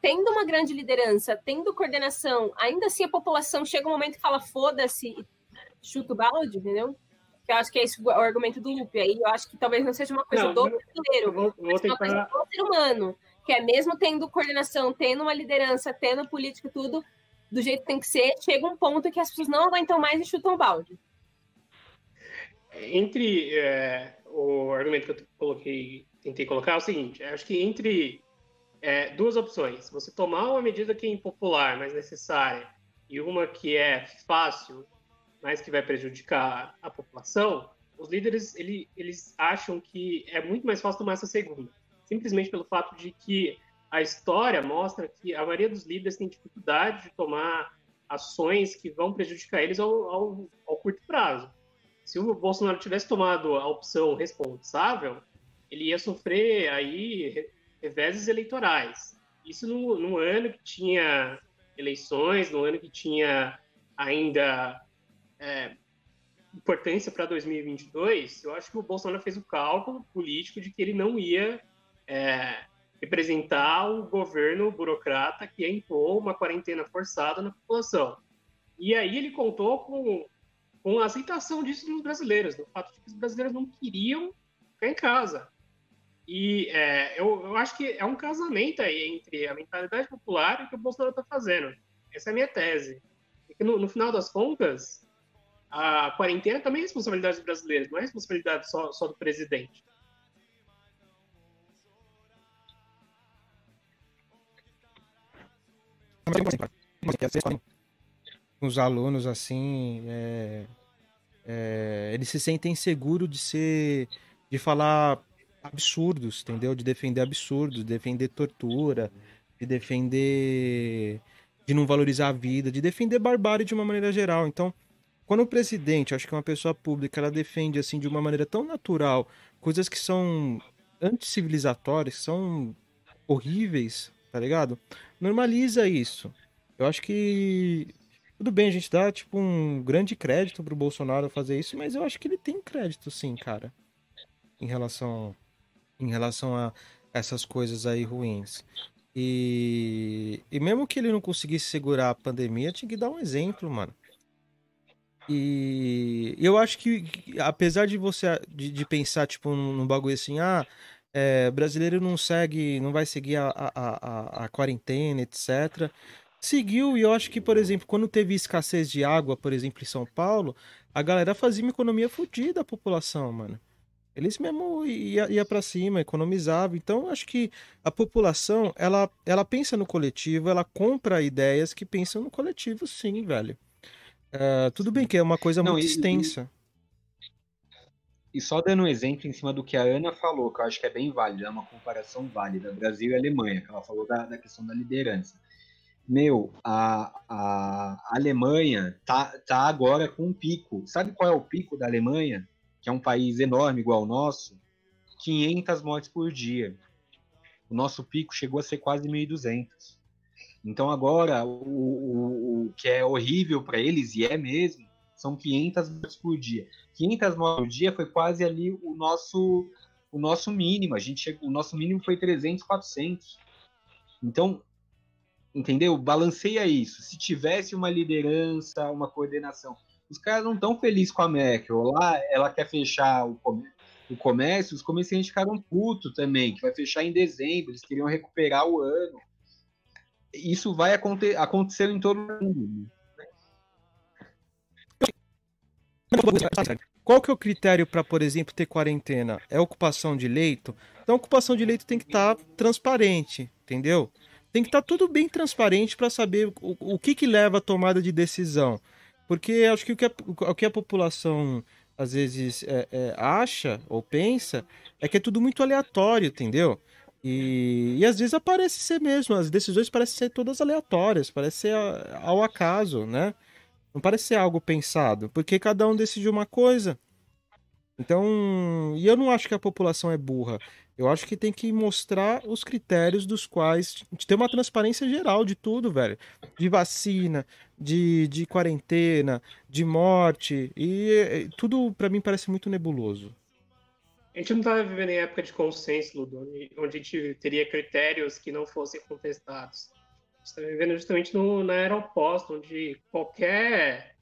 tendo uma grande liderança, tendo coordenação, ainda assim a população chega um momento que fala foda-se e chuta o balde, entendeu? Que eu acho que é esse o argumento do Lupe. Aí eu acho que talvez não seja uma coisa não, do brasileiro, vou, vou mas tentar... uma coisa do ser humano. Que é mesmo tendo coordenação, tendo uma liderança, tendo política, tudo do jeito que tem que ser, chega um ponto que as pessoas não aguentam mais e chutam o balde. Entre é, o argumento que eu coloquei tentei colocar é o seguinte: acho que entre é, duas opções, você tomar uma medida que é impopular, mas necessária, e uma que é fácil, mas que vai prejudicar a população, os líderes ele, eles acham que é muito mais fácil tomar essa segunda, simplesmente pelo fato de que a história mostra que a maioria dos líderes tem dificuldade de tomar ações que vão prejudicar eles ao, ao, ao curto prazo. Se o Bolsonaro tivesse tomado a opção responsável, ele ia sofrer aí reveses eleitorais. Isso no, no ano que tinha eleições, no ano que tinha ainda é, importância para 2022, eu acho que o Bolsonaro fez o cálculo político de que ele não ia é, representar o governo burocrata que impor uma quarentena forçada na população. E aí ele contou com, com a aceitação disso dos brasileiros, do fato de que os brasileiros não queriam ficar em casa. E é, eu, eu, acho que é um casamento aí entre a mentalidade popular e o que o Bolsonaro está fazendo. Essa é a minha tese. E no, no, final das contas, a quarentena também é responsabilidade dos brasileiros, não é responsabilidade só, só do presidente. Os alunos, assim, é, é, eles se sentem seguros de ser, de falar absurdos, entendeu? De defender absurdos, de defender tortura, de defender. de não valorizar a vida, de defender barbárie de uma maneira geral. Então, quando o presidente, acho que uma pessoa pública, ela defende assim de uma maneira tão natural coisas que são anticivilizatórias, são horríveis, tá ligado? Normaliza isso. Eu acho que tudo bem, a gente dá tipo um grande crédito pro Bolsonaro fazer isso, mas eu acho que ele tem crédito sim, cara. Em relação em relação a essas coisas aí ruins. E, e mesmo que ele não conseguisse segurar a pandemia, tinha que dar um exemplo, mano. E eu acho que, apesar de você de, de pensar, tipo, num, num, bagulho assim, ah, é, brasileiro não segue, não vai seguir a, a, a, a quarentena, etc. seguiu, e eu acho que, por exemplo, quando teve escassez de água, por exemplo, em São Paulo, a galera fazia uma economia fodida a população, mano. Eles mesmo ia, ia para cima, economizavam. Então, acho que a população, ela, ela pensa no coletivo, ela compra ideias que pensam no coletivo, sim, velho. Uh, tudo bem que é uma coisa Não, muito e, extensa. E, e, só dando um exemplo em cima do que a Ana falou, que eu acho que é bem válido, é uma comparação válida, Brasil e Alemanha, que ela falou da, da questão da liderança. Meu, a, a Alemanha tá, tá agora com um pico. Sabe qual é o pico da Alemanha? Que é um país enorme igual o nosso. 500 mortes por dia. O nosso pico chegou a ser quase 1.200. Então agora, o, o, o que é horrível para eles, e é mesmo, são 500 mortes por dia. 500 mortes por dia foi quase ali o nosso o nosso mínimo. A gente chegou, o nosso mínimo foi 300, 400. Então, entendeu? Balanceia isso. Se tivesse uma liderança, uma coordenação, os caras não estão felizes com a Merkel. Lá ela quer fechar o comércio, o comércio, os comerciantes ficaram putos também, que vai fechar em dezembro, eles queriam recuperar o ano. Isso vai aconte acontecer em todo mundo. Qual que é o critério para, por exemplo, ter quarentena? É ocupação de leito? Então, a ocupação de leito tem que estar tá transparente, entendeu? tem que estar tá tudo bem transparente para saber o, o que, que leva à tomada de decisão. Porque acho que o que a, o que a população às vezes é, é, acha ou pensa é que é tudo muito aleatório, entendeu? E, e às vezes aparece ser mesmo, as decisões parecem ser todas aleatórias, parece ser ao acaso, né? Não parece ser algo pensado, porque cada um decidiu uma coisa. Então, e eu não acho que a população é burra. Eu acho que tem que mostrar os critérios dos quais ter uma transparência geral de tudo, velho. De vacina, de, de quarentena, de morte. E, tudo para mim parece muito nebuloso. A gente não estava vivendo em época de consenso, Ludo, onde a gente teria critérios que não fossem contestados. A gente está vivendo justamente no, na era oposta, onde qualquer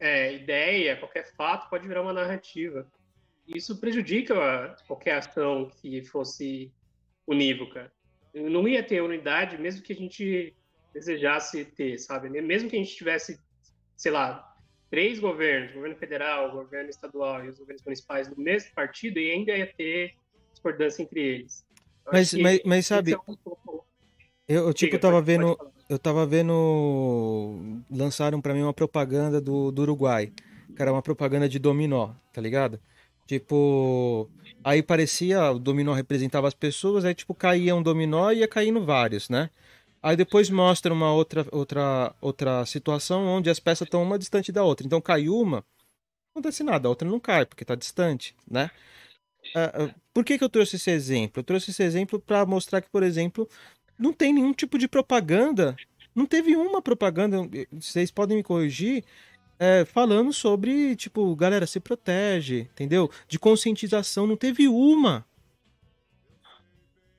é, ideia, qualquer fato pode virar uma narrativa isso prejudica qualquer ação que fosse unívoca. Não ia ter unidade, mesmo que a gente desejasse ter, sabe? Mesmo que a gente tivesse, sei lá, três governos, governo federal, governo estadual e os governos municipais do mesmo partido, e ainda ia ter discordância entre eles. mas, mas, mas sabe, é um pouco... eu, eu, tipo, Diga, tava pode, vendo, pode eu tava vendo, lançaram para mim uma propaganda do, do Uruguai, era uma propaganda de dominó, tá ligado? Tipo, aí parecia, o dominó representava as pessoas, aí tipo caía um dominó e ia caindo vários, né? Aí depois mostra uma outra outra outra situação onde as peças estão uma distante da outra. Então cai uma, não acontece nada, a outra não cai porque está distante, né? Uh, por que, que eu trouxe esse exemplo? Eu trouxe esse exemplo para mostrar que, por exemplo, não tem nenhum tipo de propaganda. Não teve uma propaganda, vocês podem me corrigir, é, falando sobre, tipo, galera, se protege, entendeu? De conscientização, não teve uma.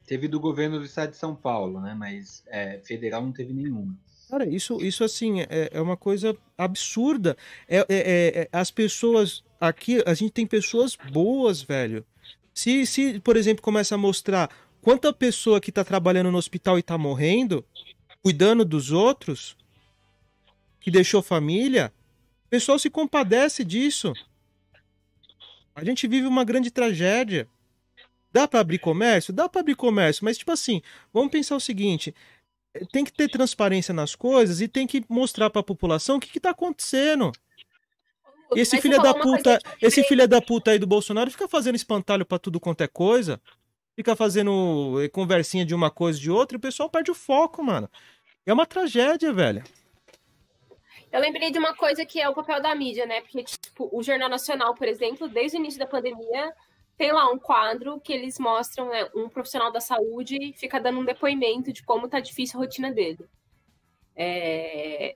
Teve do governo do estado de São Paulo, né? Mas é, federal não teve nenhuma. Cara, isso, isso assim, é, é uma coisa absurda. É, é, é, é, as pessoas. Aqui, a gente tem pessoas boas, velho. Se, se, por exemplo, começa a mostrar quanta pessoa que tá trabalhando no hospital e tá morrendo, cuidando dos outros, que deixou família, pessoal se compadece disso. A gente vive uma grande tragédia. Dá para abrir comércio? Dá para abrir comércio, mas tipo assim, vamos pensar o seguinte: tem que ter transparência nas coisas e tem que mostrar para a população o que está acontecendo. E esse filho da puta, esse filho da puta aí do Bolsonaro fica fazendo espantalho para tudo quanto é coisa, fica fazendo eh, conversinha de uma coisa de outra e o pessoal perde o foco, mano. É uma tragédia, velho. Eu lembrei de uma coisa que é o papel da mídia, né? Porque, tipo, o Jornal Nacional, por exemplo, desde o início da pandemia, tem lá um quadro que eles mostram né, um profissional da saúde fica dando um depoimento de como tá difícil a rotina dele. É...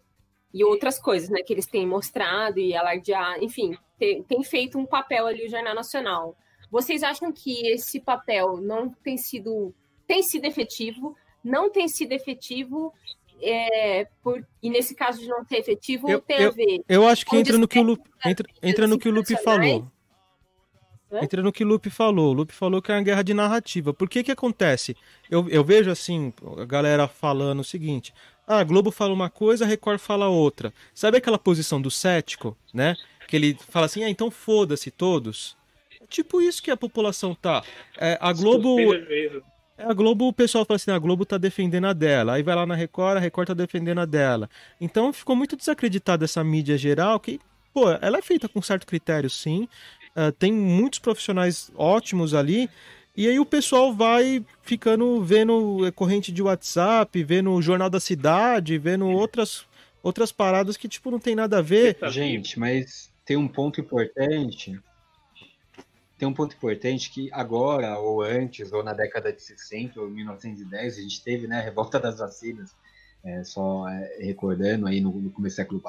E outras coisas, né, que eles têm mostrado e alardear, enfim, tem, tem feito um papel ali o Jornal Nacional. Vocês acham que esse papel não tem sido tem sido efetivo? Não tem sido efetivo é, por, e nesse caso de não ter efetivo, eu, tem eu, a ver. Eu acho que entra no que o Lupe, entra, entra no que o Lupe falou. Entra no que o Lupe falou. O Lupe falou que é uma guerra de narrativa. Por que que acontece? Eu, eu vejo assim, a galera falando o seguinte: Ah, a Globo fala uma coisa, a Record fala outra. Sabe aquela posição do cético, né? Que ele fala assim, ah, então foda-se todos. É tipo isso que a população tá. É, a Globo. É, a Globo, o pessoal fala assim, a Globo tá defendendo a dela. Aí vai lá na Record, a Record tá defendendo a dela. Então ficou muito desacreditada essa mídia geral que, pô, ela é feita com certo critério, sim. Uh, tem muitos profissionais ótimos ali. E aí o pessoal vai ficando vendo é, corrente de WhatsApp, vendo o Jornal da Cidade, vendo outras, outras paradas que, tipo, não tem nada a ver. Gente, mas tem um ponto importante tem um ponto importante que agora, ou antes, ou na década de 60, ou 1910, a gente teve né, a revolta das vacinas, é, só é, recordando aí no, no começo do século